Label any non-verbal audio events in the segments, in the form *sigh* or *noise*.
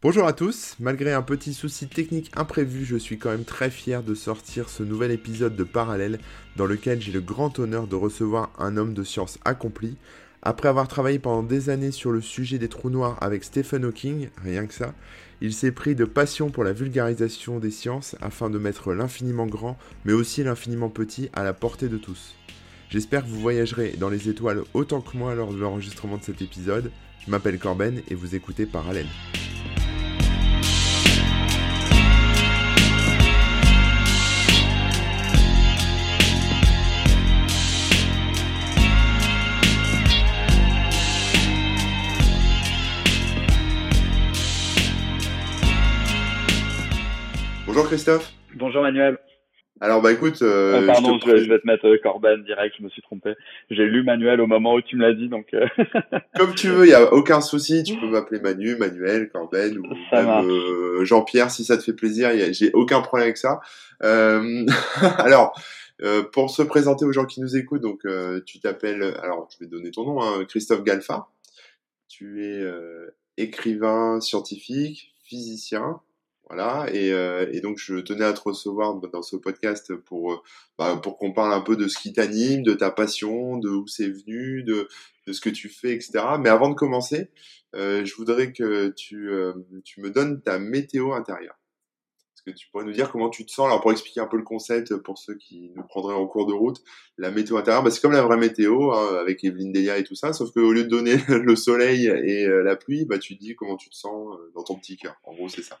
Bonjour à tous, malgré un petit souci technique imprévu, je suis quand même très fier de sortir ce nouvel épisode de Parallèle dans lequel j'ai le grand honneur de recevoir un homme de science accompli. Après avoir travaillé pendant des années sur le sujet des trous noirs avec Stephen Hawking, rien que ça, il s'est pris de passion pour la vulgarisation des sciences afin de mettre l'infiniment grand, mais aussi l'infiniment petit à la portée de tous. J'espère que vous voyagerez dans les étoiles autant que moi lors de l'enregistrement de cet épisode. Je m'appelle Corben et vous écoutez Parallèle. Bonjour Christophe. Bonjour Manuel. Alors bah écoute, euh, oh, pardon, je, je, vais te mettre euh, Corben direct, je me suis trompé. J'ai lu Manuel au moment où tu me l'as dit, donc. Euh... *laughs* Comme tu veux, il y a aucun souci. Tu peux m'appeler Manu, Manuel, Corben ou même euh, Jean-Pierre si ça te fait plaisir. J'ai aucun problème avec ça. Euh, *laughs* alors. pour se présenter aux gens qui nous écoutent, donc tu t'appelles, alors je vais donner ton nom, hein, Christophe Galfa. Tu es écrivain scientifique, physicien, voilà, et, euh, et, donc je tenais à te recevoir dans ce podcast pour, euh, bah, pour qu'on parle un peu de ce qui t'anime, de ta passion, de où c'est venu, de, de ce que tu fais, etc. Mais avant de commencer, euh, je voudrais que tu, euh, tu me donnes ta météo intérieure. Est-ce que tu pourrais nous dire comment tu te sens? Alors pour expliquer un peu le concept pour ceux qui nous prendraient en cours de route, la météo intérieure, bah, c'est comme la vraie météo hein, avec Evelyne Delia et tout ça, sauf qu'au lieu de donner *laughs* le soleil et la pluie, bah, tu dis comment tu te sens dans ton petit cœur. En gros, c'est ça.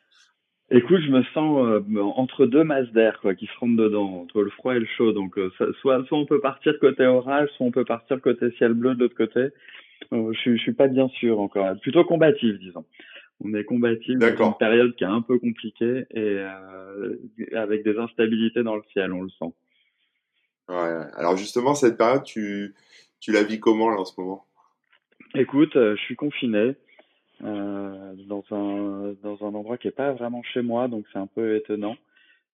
Écoute, je me sens euh, entre deux masses d'air quoi, qui se rentrent dedans, entre le froid et le chaud. Donc, euh, soit, soit on peut partir côté orage, soit on peut partir côté ciel bleu de l'autre côté. Euh, je, je suis pas bien sûr encore. Plutôt combatif, disons. On est combatif dans une période qui est un peu compliquée et avec des instabilités dans le ciel, on le sent. Ouais. Alors justement, cette période, tu, tu la vis comment là en ce moment? Écoute, je suis confiné. Euh, dans un dans un endroit qui est pas vraiment chez moi, donc c'est un peu étonnant.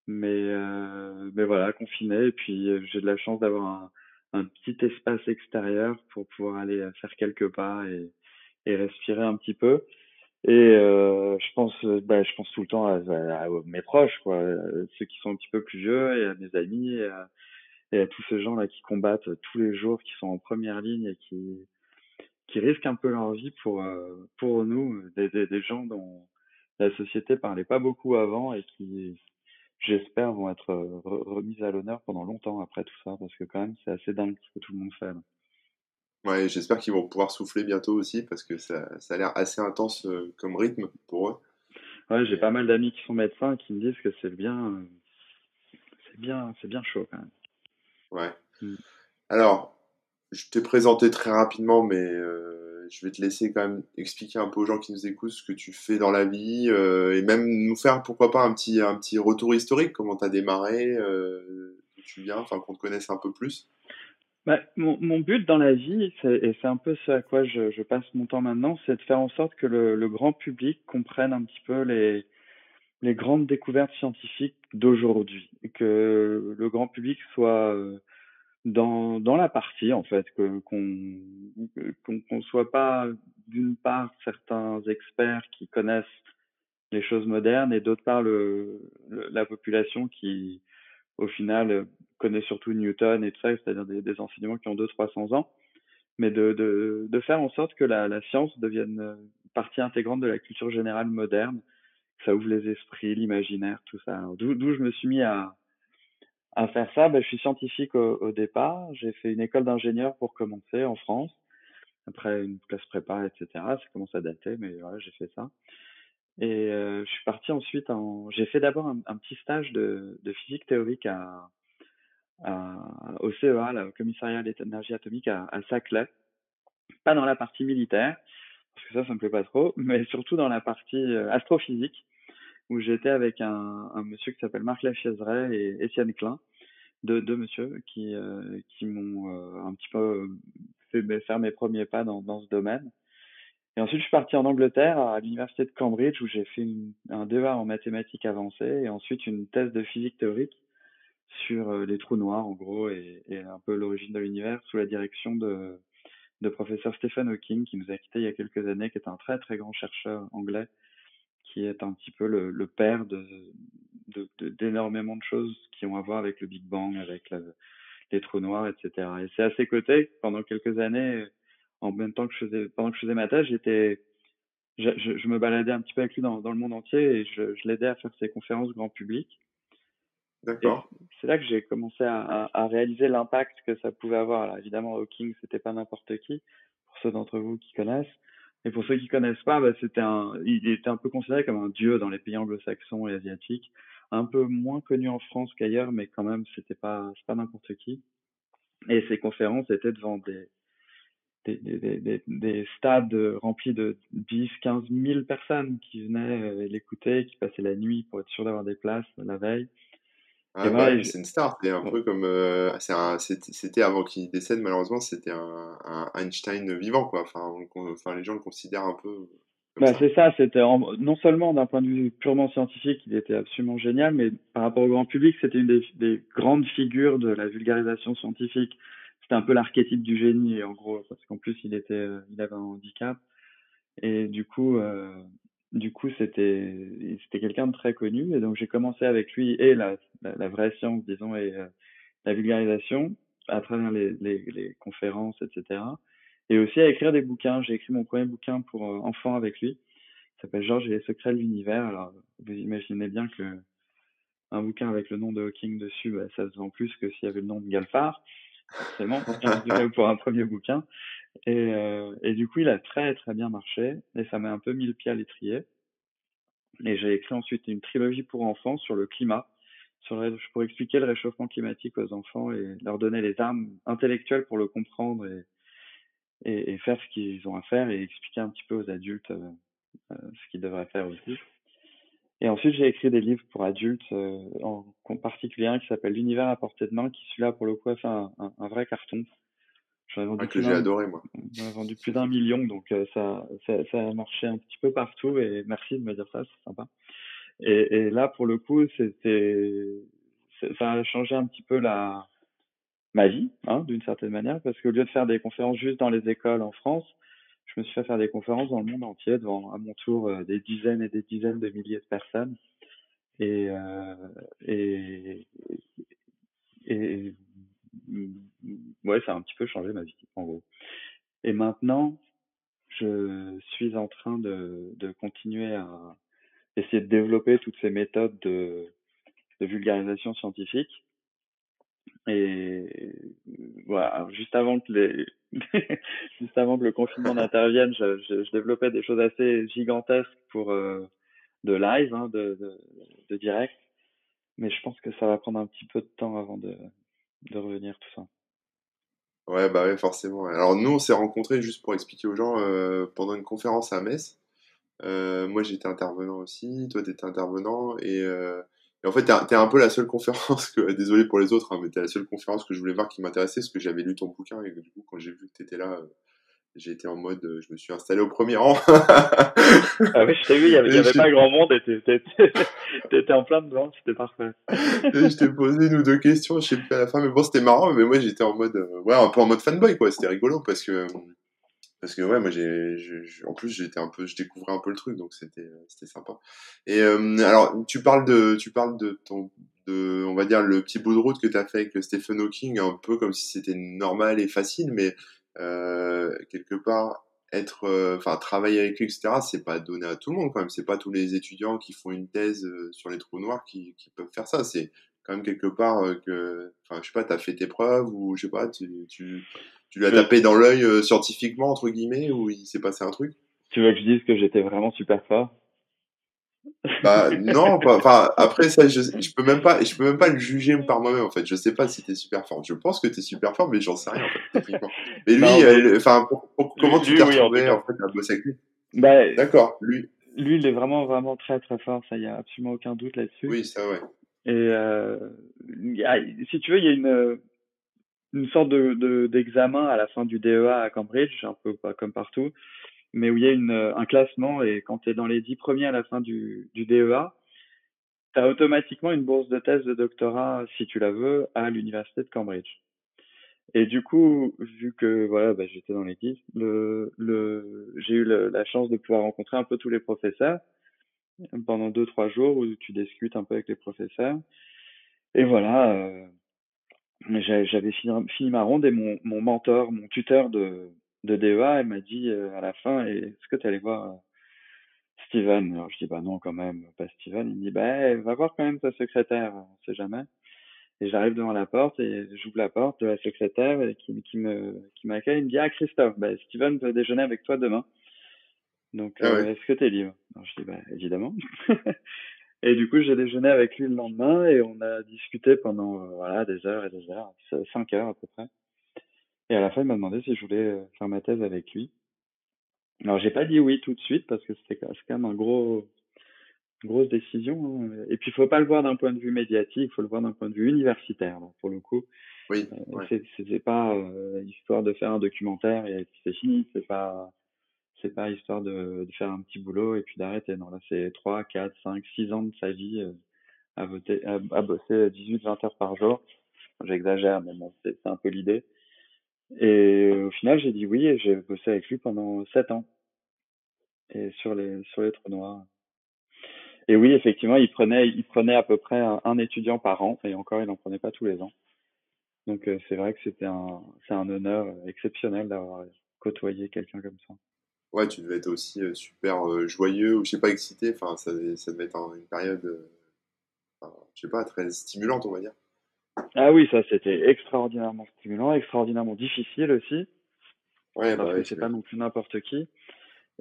Mais euh, mais voilà, confiné et puis euh, j'ai de la chance d'avoir un, un petit espace extérieur pour pouvoir aller faire quelques pas et et respirer un petit peu. Et euh, je pense, bah, je pense tout le temps à, à, mes proches, quoi, ceux qui sont un petit peu plus vieux, et à mes amis, et à, et à tous ces gens là qui combattent tous les jours, qui sont en première ligne et qui qui risquent un peu leur vie pour, euh, pour nous, des, des, des, gens dont la société parlait pas beaucoup avant et qui, j'espère, vont être euh, remis à l'honneur pendant longtemps après tout ça, parce que quand même, c'est assez dingue ce que tout le monde fait. Là. Ouais, j'espère qu'ils vont pouvoir souffler bientôt aussi, parce que ça, ça a l'air assez intense euh, comme rythme pour eux. Ouais, j'ai pas mal d'amis qui sont médecins qui me disent que c'est bien, c'est bien, c'est bien chaud quand même. Ouais. Mm. Alors, je t'ai présenté très rapidement, mais euh, je vais te laisser quand même expliquer un peu aux gens qui nous écoutent ce que tu fais dans la vie euh, et même nous faire pourquoi pas un petit un petit retour historique, comment tu as démarré, euh, d'où tu viens, enfin qu'on te connaisse un peu plus. Bah, mon, but dans la vie, et c'est un peu ce à quoi je, je, passe mon temps maintenant, c'est de faire en sorte que le, le, grand public comprenne un petit peu les, les grandes découvertes scientifiques d'aujourd'hui, que le grand public soit euh, dans, dans la partie en fait qu'on qu'on soit pas d'une part certains experts qui connaissent les choses modernes et d'autre part le, la population qui au final connaît surtout Newton et tout ça c'est-à-dire des, enseignements qui ont deux trois cents ans. Mais de, de, de faire en sorte que la, la science devienne partie intégrante de la culture générale moderne ça ouvre les esprits l'imaginaire tout ça. D'où je me suis mis à à faire ça, ben, je suis scientifique au, au départ. J'ai fait une école d'ingénieur pour commencer en France. Après une classe prépa, etc. Ça commence à dater, mais voilà, j'ai fait ça. Et euh, je suis parti ensuite en. J'ai fait d'abord un, petit stage de, de physique théorique à, à, au CEA, au commissariat de l'énergie atomique à, à Saclay. Pas dans la partie militaire, parce que ça, ça me plaît pas trop, *laughs* mais surtout dans la partie euh, astrophysique où j'étais avec un, monsieur qui s'appelle Marc Lafiezeret et Étienne Klein, deux, deux monsieur qui, euh, qui m'ont euh, un petit peu fait faire mes premiers pas dans, ce domaine. Et ensuite, je suis parti en Angleterre, à l'université de Cambridge, où j'ai fait un DEA en mathématiques avancées et ensuite une thèse de physique théorique sur euh, les trous noirs, en gros, et, et un peu l'origine de l'univers, sous la direction de, de professeur Stephen Hawking, qui nous a quittés il y a quelques années, qui est un très très grand chercheur anglais, qui est un petit peu le, le père de d'énormément de, de, choses qui ont à voir avec le Big Bang, avec la, les trous noirs, etc. Et c'est à ses côtés pendant quelques années, en même temps que je faisais, pendant que je faisais ma thèse, j'étais, je, je, je, me baladais un petit peu avec lui dans, dans le monde entier et je, je l'aidais à faire ses conférences grand public. D'accord. C'est là que j'ai commencé à, à, à réaliser l'impact que ça pouvait avoir. Alors évidemment, Hawking, c'était pas n'importe qui, pour ceux d'entre vous qui connaissent. Et pour ceux qui connaissent pas, bah, c'était un, il était un peu considéré comme un dieu dans les pays anglo-saxons et asiatiques un peu moins connu en France qu'ailleurs, mais quand même, c'était pas, c'est pas n'importe qui. Et ces conférences étaient devant des, des, des, des, des, stades remplis de 10, 15 000 personnes qui venaient l'écouter, qui passaient la nuit pour être sûr d'avoir des places la veille. Ah, bah, c'est une star, c'est un peu comme. Euh, c'était avant qu'il décède, malheureusement, c'était un, un, Einstein vivant, quoi. Enfin, enfin, les gens le considèrent un peu bah, c'est ça, c'était non seulement d'un point de vue purement scientifique, il était absolument génial, mais par rapport au grand public, c'était une des, des, grandes figures de la vulgarisation scientifique. C'était un peu l'archétype du génie, en gros, parce qu'en plus, il était, il avait un handicap. Et du coup, euh, du coup, c'était, c'était quelqu'un de très connu. Et donc, j'ai commencé avec lui et la, la, vraie science, disons, et euh, la vulgarisation à travers les, les, les conférences, etc et aussi à écrire des bouquins. J'ai écrit mon premier bouquin pour euh, enfants avec lui. Il s'appelle Georges et les secrets de l'univers. Alors, vous imaginez bien que un bouquin avec le nom de Hawking dessus, bah, ça se vend plus que s'il y avait le nom de Galfard, forcément, pour un premier bouquin. Et, euh, et du coup, il a très très bien marché et ça m'a un peu mis le pied à l'étrier. Et j'ai écrit ensuite une trilogie pour enfants sur le climat, sur pour expliquer le réchauffement climatique aux enfants et leur donner les armes intellectuelles pour le comprendre et, et, et faire ce qu'ils ont à faire et expliquer un petit peu aux adultes euh, euh, ce qu'ils devraient faire aussi. Et ensuite, j'ai écrit des livres pour adultes, euh, en, particulier un qui s'appelle L'univers à portée de main, qui celui-là, pour le coup, a fait un, un, un vrai carton. J'en ai vendu ah, que j'ai adoré, moi. J'en ai vendu plus d'un million, donc euh, ça, ça, ça, a marché un petit peu partout, et merci de me dire ça, c'est sympa. Et, et, là, pour le coup, c'était, ça a changé un petit peu la, ma vie, hein, d'une certaine manière, parce qu'au lieu de faire des conférences juste dans les écoles en France, je me suis fait faire des conférences dans le monde entier devant à mon tour euh, des dizaines et des dizaines de milliers de personnes. Et, euh, et, et, ouais, ça a un petit peu changé ma vie, en gros. Et maintenant, je suis en train de, de continuer à essayer de développer toutes ces méthodes de, de vulgarisation scientifique et voilà, juste avant que les, *laughs* juste avant que le confinement *laughs* n'intervienne, je, je, je, développais des choses assez gigantesques pour euh, de live, hein, de, de, de, direct. Mais je pense que ça va prendre un petit peu de temps avant de, de revenir tout ça. Ouais, bah ouais, forcément. Alors nous, on s'est rencontrés juste pour expliquer aux gens euh, pendant une conférence à Metz. Euh, moi, j'étais intervenant aussi, toi, t'étais intervenant, et euh, et en fait, t'es un peu la seule conférence que, *laughs* désolé pour les autres, hein, mais t'es la seule conférence que je voulais voir qui m'intéressait, parce que j'avais lu ton bouquin, et du coup, quand j'ai vu que t'étais là, euh, j'ai été en mode, euh, je me suis installé au premier rang. ah oui, je t'ai vu, il y avait, pas grand monde, et *laughs* t'étais en plein dedans, c'était parfait. *laughs* et je t'ai posé une ou deux questions, je sais plus à la fin, mais bon, c'était marrant, mais moi, j'étais en mode, euh, ouais, un peu en mode fanboy, quoi, c'était rigolo, parce que, parce que ouais moi j'ai en plus j'étais un peu je découvrais un peu le truc donc c'était c'était sympa. Et euh, alors tu parles de tu parles de ton de on va dire le petit bout de route que tu as fait avec Stephen Hawking un peu comme si c'était normal et facile mais euh, quelque part être euh, enfin travailler avec lui etc c'est pas donné à tout le monde quand même. C'est pas tous les étudiants qui font une thèse euh, sur les trous noirs qui, peuvent faire ça. C'est quand même quelque part que enfin je sais pas t'as fait tes preuves ou je sais pas tu tu lui as tapé dans l'œil euh, scientifiquement, entre guillemets, ou il s'est passé un truc? Tu veux que je dise que j'étais vraiment super fort? Bah *laughs* non, enfin après ça, je, je peux même pas, je peux même pas le juger par moi-même en fait. Je sais pas si t'es super fort. Je pense que t'es super fort, mais j'en sais rien en fait. *laughs* mais lui, euh, enfin, comment tu t'es retrouvé en, fait à bosser avec lui? Bah, D'accord, lui. Lui, il est vraiment vraiment très très fort. Ça, y a absolument aucun doute là-dessus. Oui, ça ouais. Et euh, si tu veux, il y a une une sorte de d'examen à la fin du DEA à Cambridge, un peu pas comme partout, mais où il y a une, un classement et quand tu es dans les dix premiers à la fin du, du DEA, tu as automatiquement une bourse de thèse de doctorat, si tu la veux, à l'université de Cambridge. Et du coup, vu que voilà, bah, j'étais dans les le, le, j'ai eu la chance de pouvoir rencontrer un peu tous les professeurs. pendant deux trois jours où tu discutes un peu avec les professeurs. Et voilà, euh, j'avais fini, fini, ma ronde et mon, mon mentor, mon tuteur de, de DEA, elle m'a dit euh, à la fin, est-ce que tu allais voir euh, Steven? Alors je dis, bah non, quand même, pas Steven. Il me dit, bah va voir quand même ta secrétaire, on sait jamais. Et j'arrive devant la porte et j'ouvre la porte de la secrétaire et qui, qui me qui m'accueille. Il me dit, ah Christophe, bah, Steven veut déjeuner avec toi demain. Donc, ah euh, est-ce que tu es libre? Alors, Je dis, bah évidemment. *laughs* Et du coup, j'ai déjeuné avec lui le lendemain et on a discuté pendant euh, voilà des heures et des heures, cinq heures à peu près. Et à la fin, il m'a demandé si je voulais euh, faire ma thèse avec lui. Alors, j'ai pas dit oui tout de suite parce que c'était quand même un gros, une grosse décision. Hein. Et puis, il faut pas le voir d'un point de vue médiatique, il faut le voir d'un point de vue universitaire. Donc, pour le coup, oui, euh, c'est pas histoire de faire un documentaire et c'est fini. C'est pas c'est pas histoire de, faire un petit boulot et puis d'arrêter. Non, là, c'est 3, 4, 5, 6 ans de sa vie euh, à, voter, à, bosser 18, 20 heures par jour. J'exagère, mais bon, c'est un peu l'idée. Et au final, j'ai dit oui et j'ai bossé avec lui pendant 7 ans. Et sur les, sur les trous noirs. Et oui, effectivement, il prenait, il prenait à peu près un, étudiant par an, et encore, il n'en prenait pas tous les ans. Donc, euh, c'est vrai que c'était un, c'est un honneur exceptionnel d'avoir côtoyé quelqu'un comme ça ouais, tu devais être aussi euh, super euh, joyeux ou je sais pas excité. Enfin, ça, ça devait être une période, euh, je sais pas, très stimulante, on va dire. Ah oui, ça c'était extraordinairement stimulant, extraordinairement difficile aussi. Ouais, bah, c'est pas non plus n'importe qui.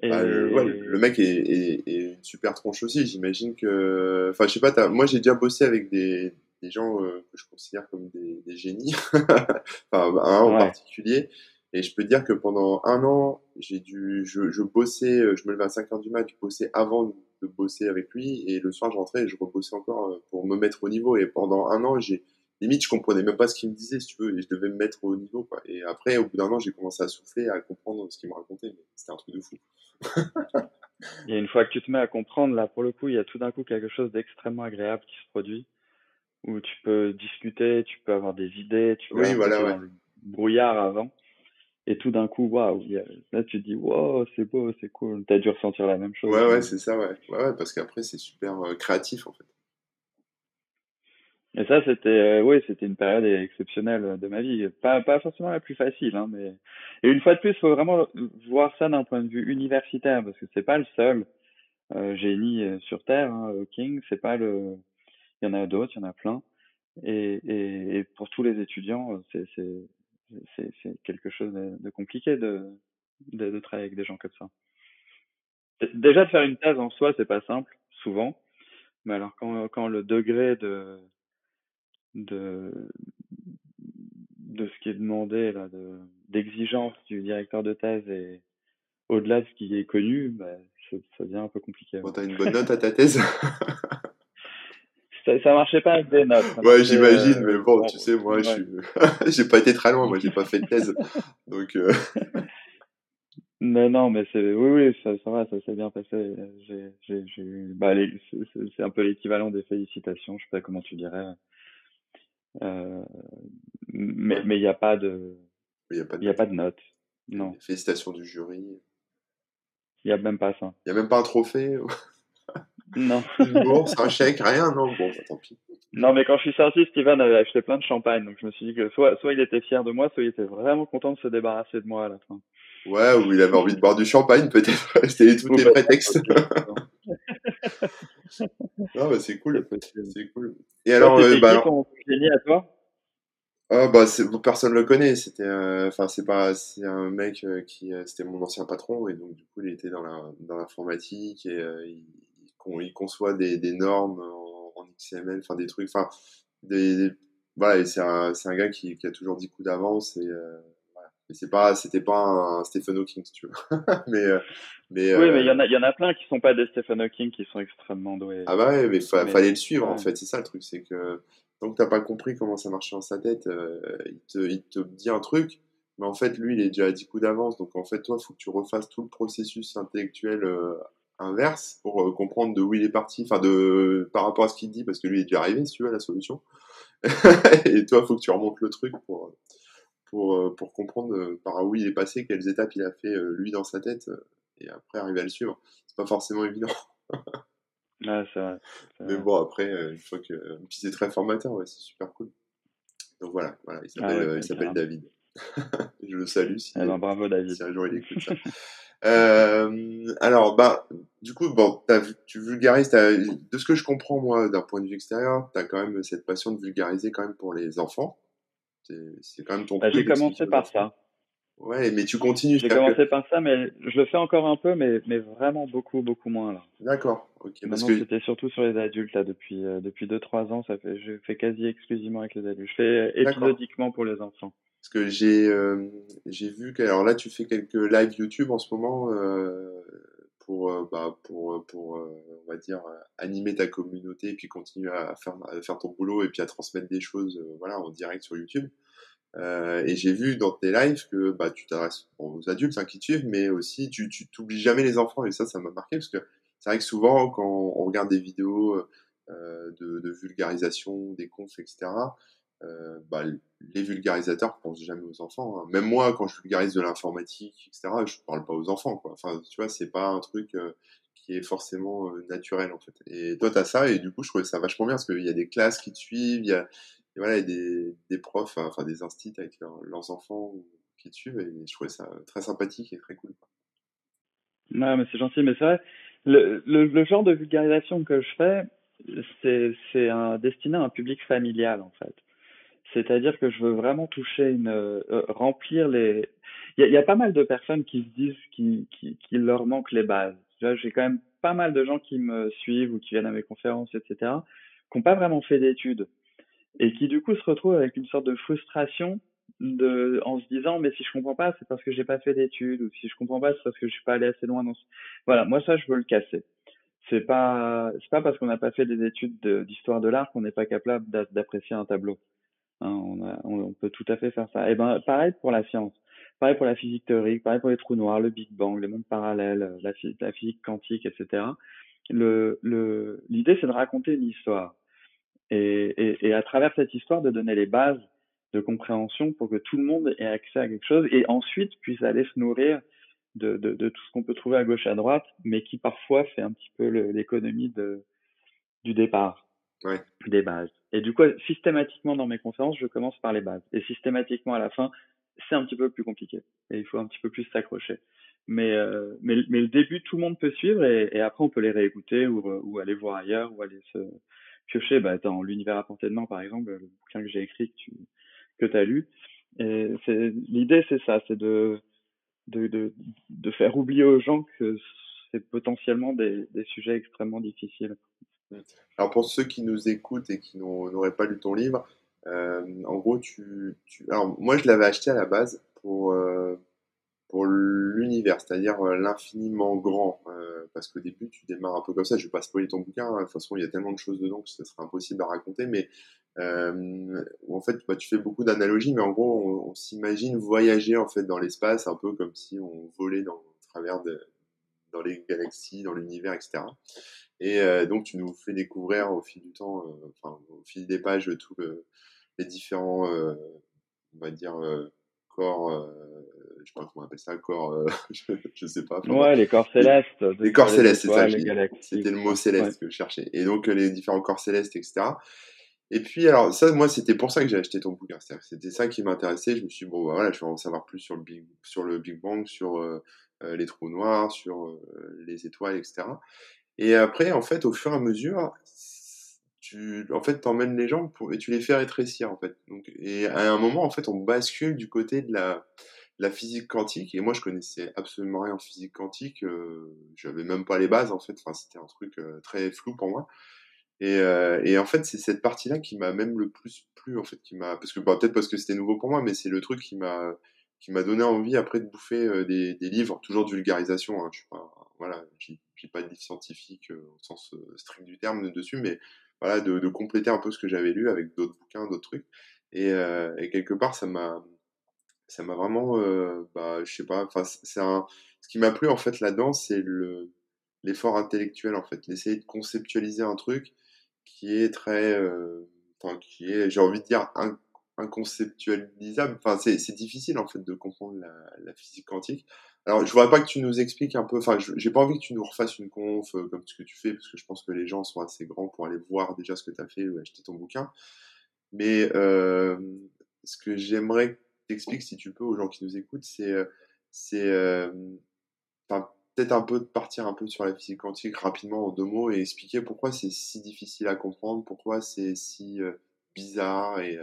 Et... Bah, le, mec est, est, une super tronche aussi. J'imagine que, enfin, je sais pas. Moi, j'ai déjà bossé avec des, des gens que je considère comme des, des génies, *laughs* enfin un en particulier. Et je peux dire que pendant un an, j'ai dû, je, je, bossais, euh, je me levais à 5 heures du mat, je bossais avant de bosser avec lui, et le soir je rentrais et je rebossais encore euh, pour me mettre au niveau. Et pendant un an, j'ai limite, je comprenais même pas ce qu'il me disait, si tu veux, et je devais me mettre au niveau. Quoi. Et après, au bout d'un an, j'ai commencé à souffler, à comprendre ce qu'il me racontait, mais c'était un truc de fou. *laughs* a une fois que tu te mets à comprendre, là, pour le coup, il y a tout d'un coup quelque chose d'extrêmement agréable qui se produit, où tu peux discuter, tu peux avoir des idées, tu peux oui, voilà, ouais. brouillard avant. Et tout d'un coup, waouh, là tu te dis, waouh, c'est beau, c'est cool. T'as dû ressentir la même chose. Ouais, ouais, c'est ça, ouais. ouais. ouais parce qu'après, c'est super euh, créatif en fait. Et ça, c'était, euh, oui, c'était une période exceptionnelle de ma vie. Pas, pas forcément la plus facile, hein, mais. Et une fois de plus, il faut vraiment voir ça d'un point de vue universitaire, parce que c'est pas le seul euh, génie euh, sur Terre, hein, King. C'est pas le. Il y en a d'autres, il y en a plein. Et, et, et pour tous les étudiants, c'est, c'est quelque chose de, compliqué de, de, travailler avec des gens comme ça. Déjà de faire une thèse en soi, c'est pas simple, souvent. Mais alors quand, quand le degré de, de, de ce qui est demandé, là, de, d'exigence du directeur de thèse est au-delà de ce qui est connu, bah, ça, devient un peu compliqué. Bon, t'as une bonne note à ta thèse *laughs* ça, ça marchait pas avec des notes. Ouais, j'imagine, euh, mais bon, tu sais, moi, je suis... *laughs* j'ai pas été très loin, moi, j'ai pas fait de thèse. Donc. Euh... *laughs* Non, non, mais c'est, oui, oui, ça, ça va, ça s'est bien passé. J'ai, j'ai, j'ai bah, c'est un peu l'équivalent des félicitations, je sais pas comment tu dirais. Euh, mais, mais il n'y a pas de, il y a pas de, y a pas de notes. Non. Félicitations du jury. Il n'y a même pas ça. Il n'y a même pas un trophée. Non. *laughs* Bon, c'est un chèque, rien, non, bon, bah, tant pis. Non, mais quand je suis sorti, Steven avait acheté plein de champagne, donc je me suis dit que soit, soit il était fier de moi, soit il était vraiment content de se débarrasser de moi à la fin. Ouais, ou il avait envie de boire du champagne, peut-être. *laughs* C'était tous les prétextes. *laughs* non, bah, c'est cool. C'est cool. Et alors, euh, bah, alors... à toi? Ah bah personne le connaît c'était euh, enfin c'est pas c'est un mec euh, qui c'était mon ancien patron et donc du coup il était dans la dans l'informatique et il, il conçoit des, des normes en, XML, enfin des trucs, enfin des, voilà, c'est un, c'est un gars qui, qui, a toujours 10 coups d'avance et euh, voilà. c'est pas, c'était pas un Stephen Hawking, si tu veux. *laughs* mais, euh, mais, oui, mais il y en a, il y en a plein qui sont pas des Stephen Hawking qui sont extrêmement doués. Ah bah ouais, mais, fallait le suivre en fait, c'est ça le truc, c'est que tant que t'as pas compris comment ça marchait dans sa tête, euh, il, te, il te dit un truc, mais en fait lui il est déjà à 10 coups d'avance, donc en fait toi il faut que tu refasses tout le processus intellectuel inverse pour euh, comprendre de où il est parti, enfin de par rapport à ce qu'il dit, parce que lui il est déjà arrivé, si tu veux, à la solution. *laughs* et toi, il faut que tu remontes le truc pour pour euh, pour comprendre euh, par où il est passé, quelles étapes il a fait lui dans sa tête, et après arriver à le suivre. C'est pas forcément évident. *laughs* Ah, ça, Mais bon, après, une fois que. Puis c'est très formateur, ouais, c'est super cool. Donc voilà, voilà il ah s'appelle David. *laughs* je le salue si, ah ben, bravo, David. si un jour il écoute ça. Euh, alors, bah, du coup, bon, tu vulgarises, de ce que je comprends, moi, d'un point de vue extérieur, tu as quand même cette passion de vulgariser quand même pour les enfants. C'est quand même ton bah, J'ai commencé par ça. Ouais, mais tu continues. J'ai commencé par ça, mais je le fais encore un peu, mais, mais vraiment beaucoup, beaucoup moins là. D'accord, ok. Parce que c'était surtout sur les adultes là depuis euh, depuis deux trois ans. Ça fait, je fais quasi exclusivement avec les adultes. Je fais épisodiquement pour les enfants. Parce que j'ai euh, j'ai vu que alors là tu fais quelques live YouTube en ce moment euh, pour euh, bah, pour pour on va dire animer ta communauté et puis continuer à faire à faire ton boulot et puis à transmettre des choses voilà en direct sur YouTube. Et j'ai vu dans tes lives que bah tu t'adresses aux adultes hein, qui te suivent, mais aussi tu tu t'oublies jamais les enfants et ça ça m'a marqué parce que c'est vrai que souvent quand on regarde des vidéos de, de vulgarisation des confs etc euh, bah, les vulgarisateurs pensent jamais aux enfants. Hein. Même moi, quand je vulgarise de l'informatique, etc., je parle pas aux enfants. Quoi. Enfin, tu vois, c'est pas un truc euh, qui est forcément euh, naturel en fait. Et toi, t'as ça, et du coup, je trouvais ça vachement bien parce qu'il y a des classes qui te suivent, il y a voilà, des, des profs, enfin des instituts avec leurs enfants qui te suivent, et je trouvais ça très sympathique et très cool. Non, mais c'est gentil, mais c'est vrai. Le, le, genre de vulgarisation que je fais, c'est, destiné à un public familial en fait. C'est-à-dire que je veux vraiment toucher une, euh, remplir les. Il y, a, pas mal de personnes qui se disent qu'il qui, qui leur manque les bases. J'ai quand même pas mal de gens qui me suivent ou qui viennent à mes conférences, etc., qui n'ont pas vraiment fait d'études et qui du coup se retrouvent avec une sorte de frustration de, en se disant mais si je comprends pas c'est parce que j'ai pas fait d'études ou si je comprends pas c'est parce que je suis pas allé assez loin dans voilà moi ça je veux le casser c'est pas c'est pas parce qu'on n'a pas fait des études d'histoire de l'art qu'on n'est pas capable d'apprécier un tableau Hein, on, peut tout à fait faire ça. Et ben, pareil pour la science, pareil pour la physique théorique, pareil pour les trous noirs, le Big Bang, les mondes parallèles, la, physique quantique, etc. Le, l'idée, c'est de raconter une histoire. Et, et, et, à travers cette histoire, de donner les bases de compréhension pour que tout le monde ait accès à quelque chose et ensuite puisse aller se nourrir de, de, de tout ce qu'on peut trouver à gauche à droite, mais qui parfois fait un petit peu l'économie de, du départ, ouais. des bases. Et du coup, systématiquement dans mes conférences, je commence par les bases. Et systématiquement à la fin, c'est un petit peu plus compliqué. Et il faut un petit peu plus s'accrocher. Mais, euh, mais, mais, le début, tout le monde peut suivre et, et après, on peut les réécouter ou, ou, aller voir ailleurs ou aller se piocher bah, dans l'univers à portée de main, par exemple, le bouquin que j'ai écrit que tu que as lu. L'idée, c'est ça, c'est de, de, de, de, faire oublier aux gens que c'est potentiellement des, des sujets extrêmement difficiles. Alors pour ceux qui nous écoutent et qui n'auraient pas lu ton livre, euh, en gros, tu, tu, alors moi je l'avais acheté à la base pour euh, pour l'univers, c'est-à-dire euh, l'infiniment grand, parce qu'au début tu démarres un peu comme ça. Je vais pas spoiler ton bouquin, hein. de toute façon il y a tellement de choses dedans que ce serait impossible à raconter, mais en fait bah, tu fais beaucoup d'analogies, mais en gros on, s'imagine voyager en fait dans l'espace, un peu comme si on volait dans travers de, dans les galaxies, dans l'univers, etc. Et euh, donc, tu nous fais découvrir au fil du temps, euh, enfin, au fil des pages, tous les différents, euh, on va dire, corps, je sais pas comment on appelle ça, corps, *laughs* je, je, sais pas. ouais, les corps célestes. Les corps célestes, c'est ça. C'était le mot céleste que je cherchais. Et donc, les différents corps célestes, etc. Et puis, alors, ça, moi, c'était pour ça que j'ai acheté ton bouquin. C'était ça qui m'intéressait. Je me suis dit, bon, bah, voilà, je vais en savoir plus sur le Big, sur le Big Bang, sur les trous noirs, sur les étoiles, etc. Et après, en fait, au fur et à mesure, tu, en fait, t'emmènes les gens pour, et tu les fais rétrécir, en fait. Donc, et à un moment, en fait, on bascule du côté de la, la physique quantique. Et moi, je connaissais absolument rien en physique quantique. Euh, j'avais même pas les bases, en fait. Enfin, c'était un truc euh, très flou pour moi. Et, euh, et en fait, c'est cette partie-là qui m'a même le plus plu, en fait, qui m'a, parce que bah, peut-être parce que c'était nouveau pour moi, mais c'est le truc qui m'a, qui m'a donné envie après de bouffer euh, des, des, livres, toujours de vulgarisation. Hein, je suis pas, voilà, j'ai pas de livre scientifique euh, au sens euh, strict du terme dessus, mais voilà, de, de compléter un peu ce que j'avais lu avec d'autres bouquins, d'autres trucs. Et, et, quelque part, ça m'a, ça m'a vraiment, euh, bah, je sais pas, c'est ce qui m'a plu en fait là-dedans, c'est le, l'effort intellectuel en fait, d'essayer de conceptualiser un truc qui est très, enfin, qui est, j'ai envie de dire, inconceptualisable. Enfin, c'est difficile en fait de comprendre la, physique quantique. Alors, je voudrais pas que tu nous expliques un peu, enfin, j'ai pas envie que tu nous refasses une conf euh, comme ce que tu fais, parce que je pense que les gens sont assez grands pour aller voir déjà ce que tu as fait ou acheter ton bouquin. Mais euh, ce que j'aimerais expliques, si tu peux, aux gens qui nous écoutent, c'est, euh, c'est, euh, peut-être un peu de partir un peu sur la physique quantique rapidement en deux mots et expliquer pourquoi c'est si difficile à comprendre, pourquoi c'est si euh, bizarre et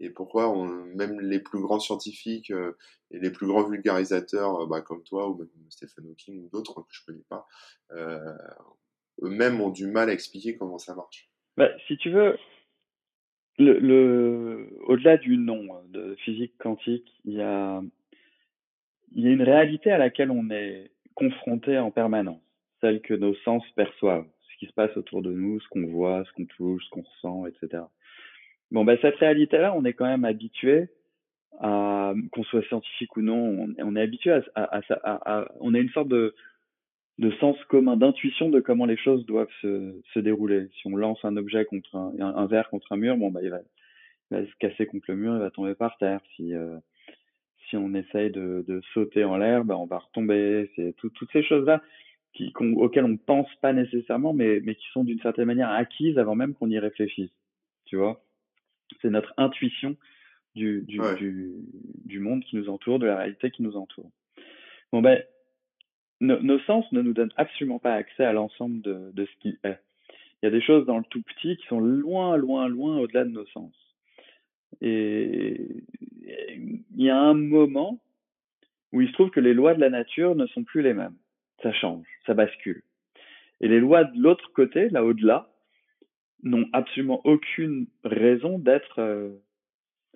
et pourquoi on, même les plus grands scientifiques euh, et les plus grands vulgarisateurs euh, bah, comme toi ou même Stephen Hawking ou d'autres que je connais pas, euh, eux-mêmes ont du mal à expliquer comment ça marche. Bah, si tu veux, le, le, au-delà du nom de physique quantique, il y a, y a une réalité à laquelle on est confronté en permanence, celle que nos sens perçoivent, ce qui se passe autour de nous, ce qu'on voit, ce qu'on touche, ce qu'on ressent, etc. Bon, ben, cette réalité-là, on est quand même habitué à, qu'on soit scientifique ou non, on, on est habitué à, à, à, à, on a une sorte de, de sens commun, d'intuition de comment les choses doivent se, se dérouler. Si on lance un objet contre un, un verre contre un mur, bon, bah, il va, il va se casser contre le mur, il va tomber par terre. Si, euh, si on essaye de, de sauter en l'air, ben, on va retomber. C'est tout, toutes ces choses-là qui, auxquelles on pense pas nécessairement, mais, mais qui sont d'une certaine manière acquises avant même qu'on y réfléchisse. Tu vois? c'est notre intuition du, du, du, du, monde qui nous entoure, de la réalité qui nous entoure. Bon ben, nos sens ne nous donnent absolument pas accès à l'ensemble de, ce qui est. Il y a des choses dans le tout petit qui sont loin, loin, loin au-delà de nos sens. Et il y a un moment où il se trouve que les lois de la nature ne sont plus les mêmes. Ça change, ça bascule. Et les lois de l'autre côté, là au-delà, n'ont absolument aucune raison d'être euh,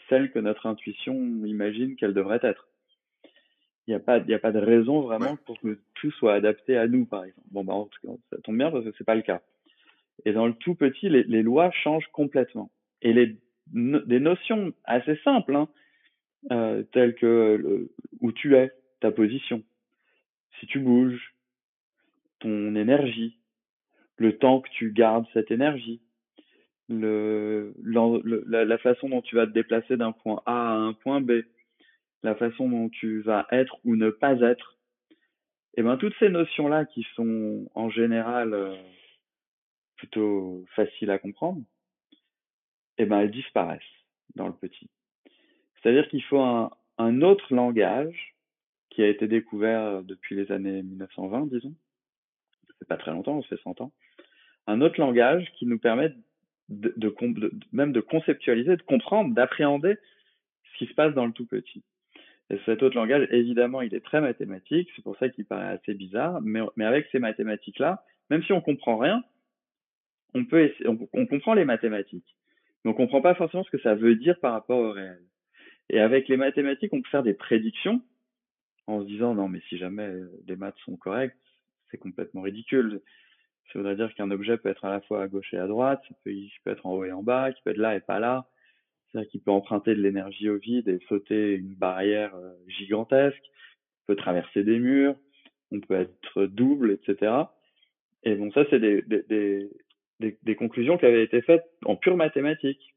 celle que notre intuition imagine qu'elle devrait être. Il n'y a pas, a pas de raison vraiment pour que tout soit adapté à nous, par exemple. Bon, bah, en tout cas, ça tombe bien parce que c'est pas le cas. Et dans le tout petit, les, les lois changent complètement. Et les, des notions assez simples, hein, euh, telles que le, où tu es, ta position, si tu bouges, ton énergie, le temps que tu gardes cette énergie, le, la, la, façon dont tu vas te déplacer d'un point A à un point B, la façon dont tu vas être ou ne pas être, et eh ben toutes ces notions-là qui sont en général euh, plutôt faciles à comprendre, et eh ben elles disparaissent dans le petit. C'est-à-dire qu'il faut un, autre langage qui a été découvert depuis les années 1920, disons. C'est pas très longtemps, on fait 100 ans. Un autre langage qui nous permet de, de, même de conceptualiser, de comprendre, d'appréhender ce qui se passe dans le tout petit. Et cet autre langage, évidemment, il est très mathématique, c'est pour ça qu'il paraît assez bizarre, mais, avec ces mathématiques-là, même si on comprend rien, on peut on, on, comprend les mathématiques, mais on comprend pas forcément ce que ça veut dire par rapport au réel. Et avec les mathématiques, on peut faire des prédictions en se disant non, mais si jamais les maths sont correctes, c'est complètement ridicule. Ça voudrait dire qu'un objet peut être à la fois à gauche et à droite, ça peut, il peut être en haut et en bas, qu'il peut être là et pas là. C'est-à-dire qu'il peut emprunter de l'énergie au vide et sauter une barrière euh, gigantesque, peut traverser des murs, on peut être double, etc. Et bon, ça, c'est des, des, des, des, conclusions qui avaient été faites en pure mathématiques.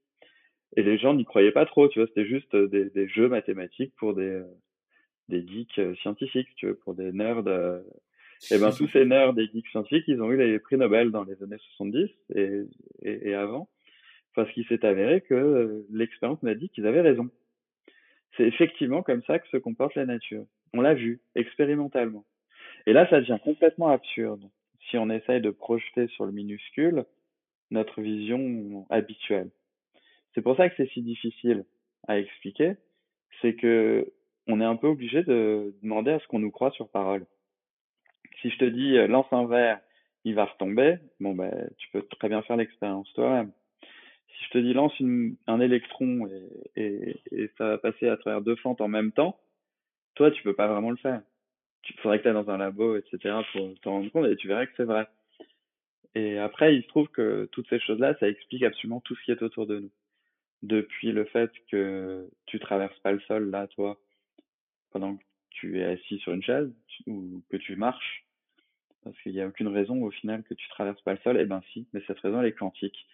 Et les gens n'y croyaient pas trop, tu vois, c'était juste des, des, jeux mathématiques pour des, euh, des geeks euh, scientifiques, tu vois, pour des nerds et eh ben tous ces nerds des geeks scientifiques, ils ont eu les prix Nobel dans les années 70 et, et, et avant, parce qu'il s'est avéré que l'expérience m'a dit qu'ils avaient raison. C'est effectivement comme ça que se comporte la nature. On l'a vu expérimentalement. Et là, ça devient complètement absurde si on essaye de projeter sur le minuscule notre vision habituelle. C'est pour ça que c'est si difficile à expliquer, c'est que on est un peu obligé de demander à ce qu'on nous croit sur parole. Si je te dis lance un verre, il va retomber, bon ben tu peux très bien faire l'expérience toi-même. Si je te dis lance un électron et, et, et, ça va passer à travers deux fentes en même temps, toi tu peux pas vraiment le faire. Il faudrait que tu dans un labo, etc. pour t'en rendre compte et tu verrais que c'est vrai. Et après, il se trouve que toutes ces choses-là, ça explique absolument tout ce qui est autour de nous. Depuis le fait que tu traverses pas le sol là, toi, pendant que tu es assis sur une chaise ou que tu marches, parce qu'il n'y a aucune raison au final que tu traverses pas le sol. Eh ben si, mais cette raison elle est quantique,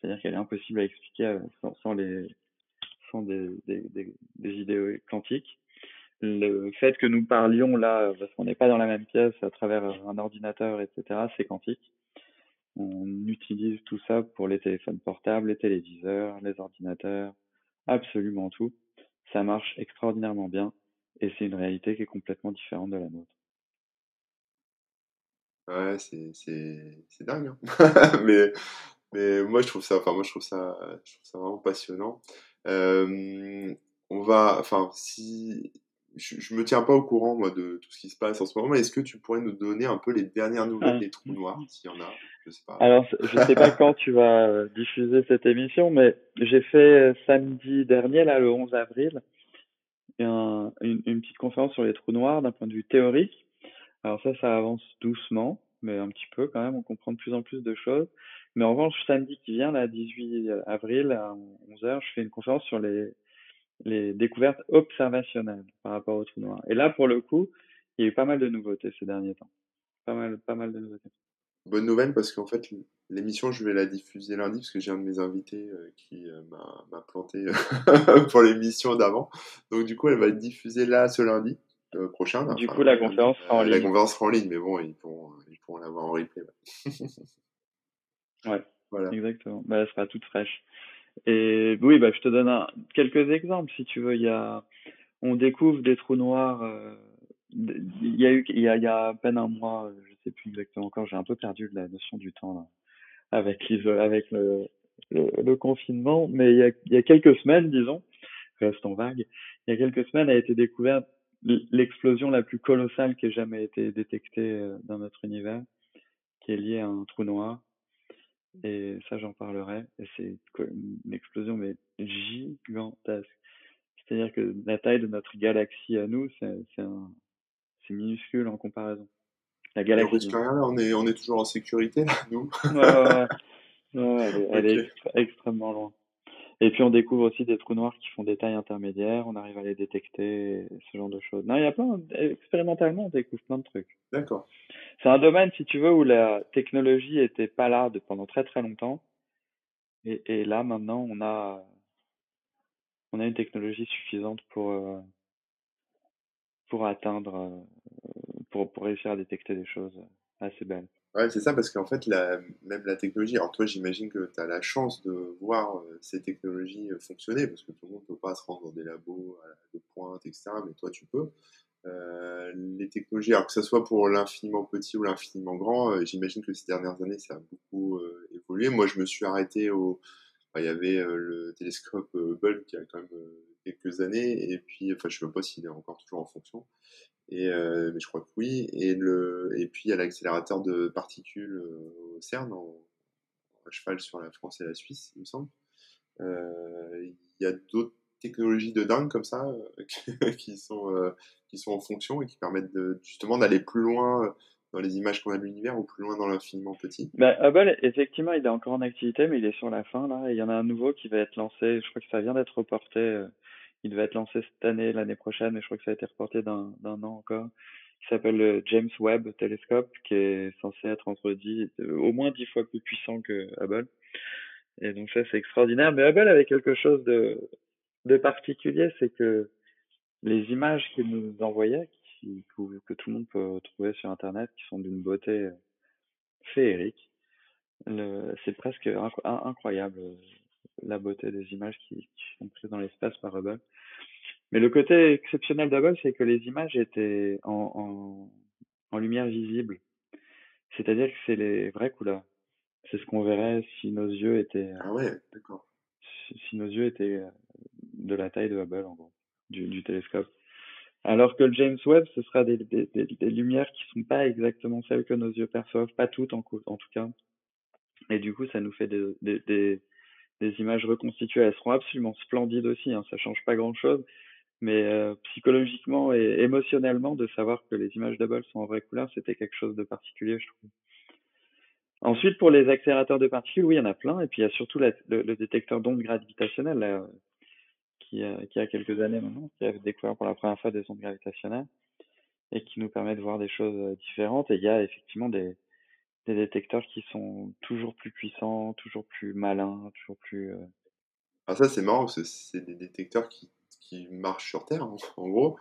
c'est-à-dire qu'elle est impossible à expliquer euh, sans, les sans des, des, des, idées quantiques. le fait que nous parlions là, parce qu'on n'est pas dans la même pièce à travers un ordinateur, etc., c'est quantique. On utilise tout ça pour les téléphones portables, les téléviseurs, les ordinateurs, absolument tout. Ça marche extraordinairement bien et c'est une réalité qui est complètement différente de la nôtre. Ouais, c'est dingue. Hein. *laughs* mais, mais moi, je trouve ça, enfin, moi, je trouve ça, je trouve ça vraiment passionnant. Euh, on va, enfin, si, je, je me tiens pas au courant, moi, de tout ce qui se passe en ce moment, mais est-ce que tu pourrais nous donner un peu les dernières nouvelles des trous noirs, s'il y en a? Je sais pas. Alors, je sais pas *laughs* quand tu vas euh, diffuser cette émission, mais j'ai fait euh, samedi dernier, là, le 11 avril, un, une, une petite conférence sur les trous noirs d'un point de vue théorique. Alors ça, ça avance doucement, mais un petit peu quand même, on comprend de plus en plus de choses. Mais en revanche, samedi qui vient, là, 18 avril, à 11h, je fais une conférence sur les, les découvertes observationnelles par rapport aux trous noirs. Et là, pour le coup, il y a eu pas mal de nouveautés ces derniers temps. Pas mal, pas mal de nouveautés. Bonne nouvelle parce qu'en fait, l'émission, je vais la diffuser lundi parce que j'ai un de mes invités euh, qui euh, m'a planté *laughs* pour l'émission d'avant. Donc, du coup, elle va être diffusée là ce lundi euh, prochain. Du coup, la conférence sera en ligne. La conférence sera en ligne, mais bon, ils pourront, ils pourront l'avoir en replay. Ouais, *laughs* voilà. exactement. Bah, elle sera toute fraîche. Et oui, bah, je te donne quelques exemples si tu veux. Il y a, on découvre des trous noirs. Euh, il y a y a, à peine un mois, je sais plus exactement encore. J'ai un peu perdu la notion du temps là, avec le, confinement. Mais il y, a, il y a quelques semaines, disons, restons vague. Il y a quelques semaines a été découverte l'explosion la plus colossale qui ait jamais été détectée euh, dans notre univers, qui est liée à un trou noir. Et ça, j'en parlerai. Et c'est une explosion, mais gigantesque. C'est-à-dire que la taille de notre galaxie à nous, c'est minuscule en comparaison. La galaxie. on est, on est toujours en sécurité, là, *laughs* nous. ouais, ouais, elle, est extrêmement loin. Et puis on découvre aussi des trous noirs qui font des tailles intermédiaires, on arrive à les détecter, ce genre de choses. Non, il y a plein, expérimentalement, on découvre plein de trucs. D'accord. C'est un domaine, si tu veux, où la technologie était pas là de, pendant très très longtemps. Et, et là, maintenant, on a, on a une technologie suffisante pour, euh, pour atteindre, euh, pour, pour réussir à détecter des choses assez belles. Ouais, c'est ça, parce qu'en fait, même la technologie, alors toi, j'imagine que tu as la chance de voir euh, ces technologies euh, fonctionner, parce que tout le monde ne peut pas se rendre dans des labos de pointe, etc., mais toi, tu peux. Euh, les technologies, alors que ce soit pour l'infiniment petit ou l'infiniment grand, j'imagine que ces dernières années, ça a beaucoup évolué. Moi, je me suis arrêté au... il y avait le télescope Hubble qui a quand même quelques années, et puis, enfin, je ne sais même pas s'il est encore toujours en fonction. Et, euh, mais je crois que oui. Et, le, et puis il y a l'accélérateur de particules euh, au CERN, en, cheval sur la France et la Suisse, il me semble. Euh, il y a d'autres technologies de dingue comme ça *laughs* qui sont qui sont en fonction et qui permettent justement d'aller plus loin dans les images qu'on a de l'univers ou plus loin dans l'infiniment petit. Bah, Hubble, effectivement, il est encore en activité, mais il est sur la fin là. Il y en a un nouveau qui va être lancé. Je crois que ça vient d'être reporté il devait être lancé cette année, l'année prochaine, mais je crois que ça a été reporté d'un an encore, qui s'appelle le James Webb Telescope, qui est censé être entre 10, au moins 10 fois plus puissant que Hubble. Et donc ça, c'est extraordinaire. Mais Hubble avait quelque chose de, particulier, c'est que les images qu'il nous envoyait, que, tout le monde peut trouver sur Internet, qui sont d'une beauté féerique, c'est presque incroyable la beauté des images qui sont prises dans l'espace par Hubble. Mais le côté exceptionnel d'Hubble, c'est que les images étaient en, en, en lumière visible. C'est-à-dire que c'est les vraies couleurs. C'est ce qu'on verrait si nos yeux étaient. Ah ouais, d'accord. Si, si, nos yeux étaient euh, de la taille de Hubble, en gros, du, du télescope. Alors que le James Webb, ce sera des, des, des, des, lumières qui sont pas exactement celles que nos yeux perçoivent, pas toutes en, en tout cas. Et du coup, ça nous fait des, des, des images reconstituées. Elles seront absolument splendides aussi, hein, ça change pas grand-chose. Mais euh, psychologiquement et émotionnellement, de savoir que les images d'Hubble sont en vraie couleur, c'était quelque chose de particulier, je trouve. Ensuite, pour les accélérateurs de particules, oui, il y en a plein. Et puis, il y a surtout le, détecteur d'ondes gravitationnelles, qui, a, qui a quelques années maintenant, qui a découvert pour la première fois des ondes gravitationnelles et qui nous permet de voir des choses euh, différentes. Et il y a effectivement des, détecteurs qui sont toujours plus puissants, toujours plus malins, toujours plus. Euh... Ah, ça, c'est marrant c'est des détecteurs qui, qui marchent sur Terre, en, gros.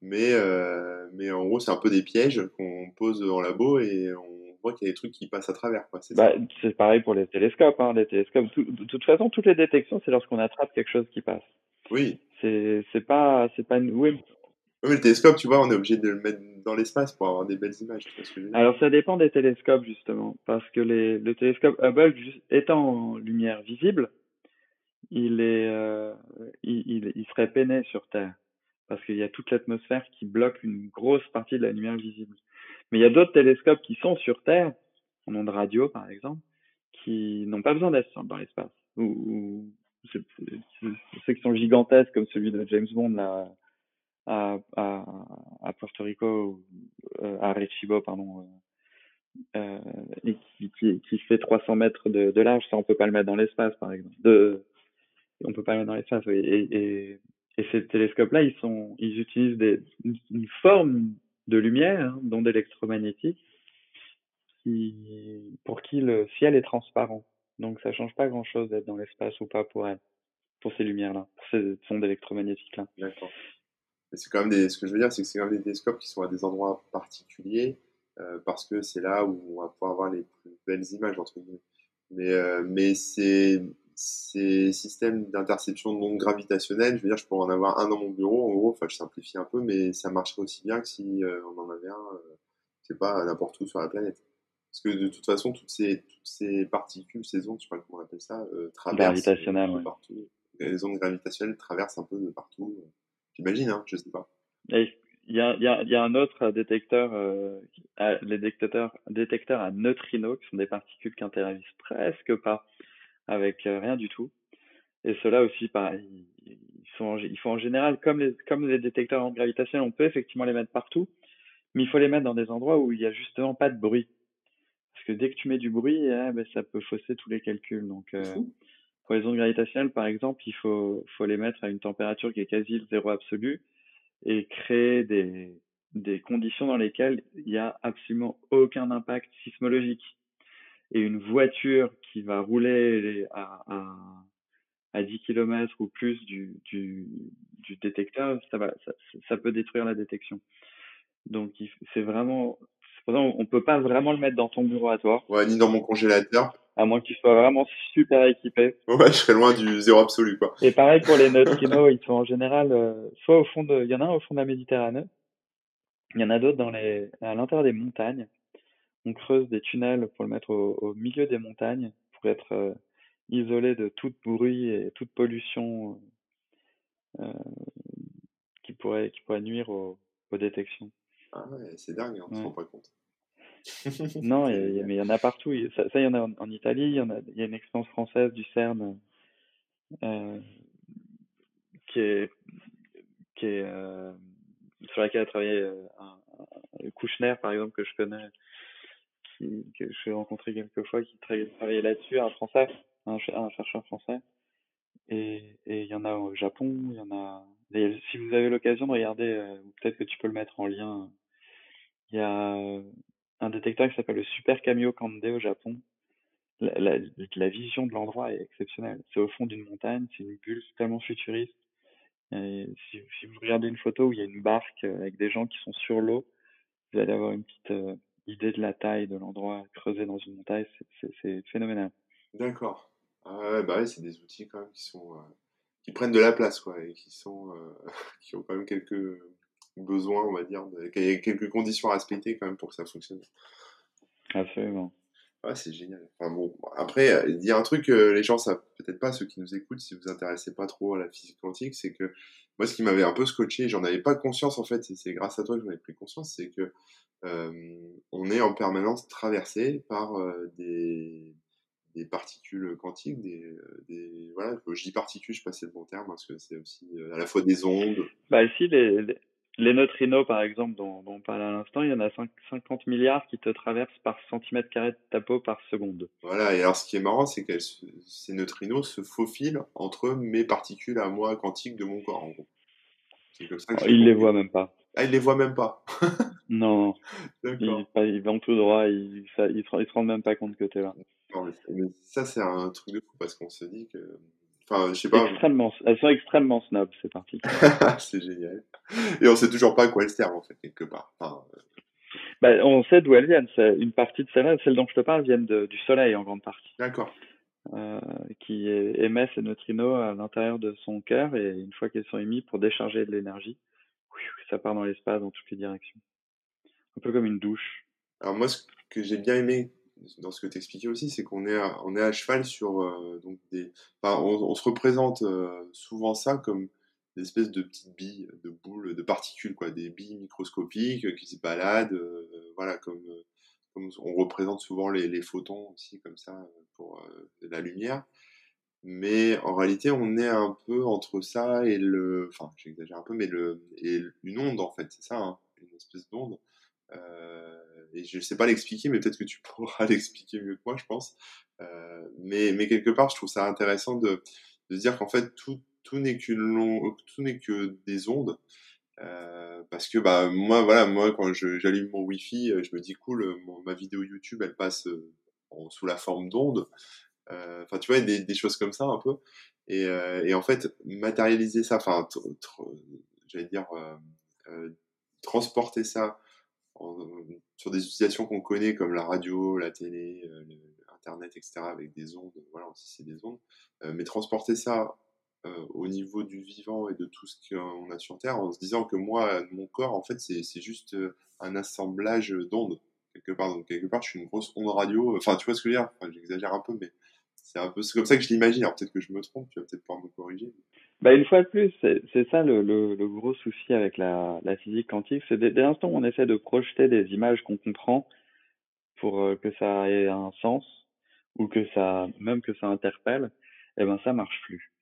Mais, euh, mais en gros, c'est un peu des pièges qu'on pose en labo et on voit qu'il y a des trucs qui passent à travers. C'est bah, pareil pour les télescopes. Hein. Les télescopes de toute façon, toutes les détections, c'est lorsqu'on attrape quelque chose qui passe. Oui. C'est pas, pas une... Oui. oui, le télescope, tu vois, on est obligé de le mettre dans l'espace pour avoir des belles images. Alors, ça dépend des télescopes, justement. Parce que les, le télescope Hubble, étant en lumière visible, il, est, euh, il, il, serait peiné sur Terre. Parce qu'il y a toute l'atmosphère qui bloque une grosse partie de la lumière visible. Mais il y a d'autres télescopes qui sont sur Terre, en ondes radio par exemple, qui n'ont pas besoin d'être dans l'espace. Ou, ceux qui sont gigantesques comme celui de James Bond là, à, à, à Puerto Rico, euh, à Arecibo, pardon, euh, euh, et qui, qui, qui, fait 300 mètres de, de, large, ça on peut pas le mettre dans l'espace par exemple. De, on peut pas le mettre dans l'espace. Et, ces télescopes-là, ils utilisent une, forme de lumière, hein, d'onde électromagnétique, pour qui le ciel est transparent. Donc ça change pas grand-chose d'être dans l'espace ou pas pour elle, pour ces lumières-là, pour ces ondes électromagnétiques-là. D'accord. C'est quand même ce que je veux dire, c'est que c'est quand même des télescopes qui sont à des endroits particuliers, euh, parce que c'est là où on va pouvoir avoir les plus belles images, entre guillemets. Mais, euh, mais c'est, ces systèmes d'interception non gravitationnelle, je veux dire, je pourrais en avoir un dans mon bureau, en gros, enfin, je simplifie un peu, mais ça marcherait aussi bien que si euh, on en avait un, euh, je sais pas, n'importe où sur la planète. Parce que de toute façon, toutes ces, toutes ces particules, ces ondes, je sais pas comment on appelle ça, euh, traversent ouais. partout. Les ondes gravitationnelles traversent un peu de partout. J'imagine, hein, je sais pas. Il y a, y, a, y a, un autre détecteur, euh, les détecteurs, détecteurs à neutrinos, qui sont des particules qui interagissent presque pas avec euh, rien du tout. Et ceux-là aussi, pareil, ils, sont, ils font en général, comme les, comme les détecteurs en gravitation, on peut effectivement les mettre partout, mais il faut les mettre dans des endroits où il y a justement pas de bruit. Parce que dès que tu mets du bruit, eh, ben, ça peut fausser tous les calculs. Donc, euh, pour les ondes gravitationnelles, par exemple, il faut, faut les mettre à une température qui est quasi le zéro absolu et créer des, des conditions dans lesquelles il n'y a absolument aucun impact sismologique. Et une voiture qui va rouler à, à, à 10 km ou plus du, du, du détecteur, ça, va, ça, ça peut détruire la détection. Donc c'est vraiment, on peut pas vraiment le mettre dans ton bureau à toi. Ouais, ni dans mon congélateur. À moins qu'il soit vraiment super équipé. Ouais, je serais loin du zéro absolu, quoi. Et pareil pour les neutrinos, *laughs* ils sont en général, euh, soit au fond de, il y en a un au fond de la Méditerranée. Il y en a d'autres dans les, à l'intérieur des montagnes. On creuse des tunnels pour le mettre au, au milieu des montagnes pour être euh, isolé de tout bruit et toute pollution euh, qui pourrait, qui pourrait nuire aux, aux détections. Ah ouais, c'est dingue, on ne se rend pas compte. non, *laughs* mais il y en a partout. Ça, il y en a en, Italie, il y, en a, y a une expérience française du CERN euh, qui est, qui est sur laquelle a travaillé un, un, Kouchner, par exemple, que je connais, qui, que j'ai rencontré quelques fois, qui travaillait là-dessus, un français, un, chercheur français. Et, il y en a au Japon, il y en a. si vous avez l'occasion de regarder, euh, peut-être que tu peux le mettre en lien. Il y a un détecteur qui s'appelle le Super Camio Kande au Japon. La, vision de l'endroit est exceptionnelle. C'est au fond d'une montagne, c'est une bulle tellement futuriste. Si, vous regardez une photo où il y a une barque avec des gens qui sont sur l'eau, vous allez avoir une petite euh, idée de la taille de l'endroit creusé dans une montagne. C'est phénoménal. D'accord. Ah ouais, bah ouais, c'est des outils quand même qui sont euh, qui prennent de la place quoi et qui sont euh, *laughs* qui ont quand même quelques besoin, on va dire, quelques conditions à respecter quand même pour que ça fonctionne. Absolument. Ouais, c'est génial. Enfin bon, après, il y a un truc que les gens savent peut-être pas, ceux qui nous écoutent, si vous intéressez pas trop à la physique quantique, c'est que moi, ce qui m'avait un peu scotché, j'en avais pas conscience en fait, c'est grâce à toi que j'en ai pris conscience, c'est que euh, on est en permanence traversé par euh, des, particules quantiques, des, euh, des voilà, je dis particules, je sais pas si le bon terme, parce que c'est aussi euh, à la fois des ondes. Bah les, les neutrinos, par exemple, dont, dont on parle à l'instant, il y en a 50 milliards qui te traversent par centimètre carré de ta peau par seconde. Voilà, et alors ce qui est marrant, c'est que ces neutrinos se faufilent entre mes particules à moi quantiques de mon corps, en gros. Comme ça que oh, ils les voient même pas. Ah, ils les voient même pas *laughs* Non, ils, ils, vont tout droit, ils, ils, se, rendent même pas compte que tu es là. Non, mais, ça, c'est un truc de fou, parce qu'on se dit que Enfin, je sais pas. Extrêmement, elles sont extrêmement snob, ces particules. *laughs* c'est génial. Et on sait toujours pas à quoi elles servent, en fait, quelque part. Enfin, euh, bah, on sait d'où elles viennent. Une partie de celles-là, celles dont je te parle, viennent du Soleil en grande partie. D'accord. Euh, qui émet ces neutrinos à l'intérieur de son cœur et une fois qu'ils sont émis pour décharger de l'énergie, ça part dans l'espace dans toutes les directions. Un peu comme une douche. Alors moi, ce que j'ai bien aimé dans ce que tu expliquais aussi, c'est qu'on est, on est à cheval sur euh, donc des. Enfin, on, se représente euh, souvent ça comme des espèces de petites billes, de boules, de particules, quoi, des billes microscopiques qui se baladent, voilà, comme on représente souvent les, photons aussi comme ça pour euh, la lumière. Mais en réalité, on est un peu entre ça et le, enfin, j'exagère un peu, mais le et une onde en fait, c'est ça, hein, une espèce d'onde. Euh, et je ne sais pas l'expliquer, mais peut-être que tu *laughs* pourras l'expliquer mieux que moi, je pense. Euh, mais, mais quelque part, je trouve ça intéressant de, de dire qu'en fait, tout, tout n'est qu'une tout n'est que des ondes. Euh, parce que bah moi voilà moi quand j'allume mon wifi euh, je me dis cool euh, ma vidéo YouTube elle passe sous la forme d'onde enfin tu vois des, des, choses comme ça un peu. Et, et en fait matérialiser ça enfin j'allais dire transporter ça sur des utilisations qu'on connaît comme la radio la télé internet etc avec des ondes voilà c'est des ondes mais transporter ça euh, au niveau du vivant et de tout ce qu'on a sur Terre en se disant que moi, mon corps, en fait, c'est juste euh, un assemblage d'ondes, quelque part. Donc, quelque part, je suis une grosse onde radio. Enfin, tu vois ce que je veux dire? J'exagère un peu, mais c'est un peu comme ça que je l'imagine. Alors, peut-être que je me trompe, tu vas peut-être pouvoir me corriger. Bah, une fois de plus, c'est ça le, le, le, gros souci avec la, la physique quantique. C'est dès, l'instant où on essaie de projeter des images qu'on comprend pour euh, que ça ait un sens, ou que ça, même que ça interpelle, eh ben, ça marche plus.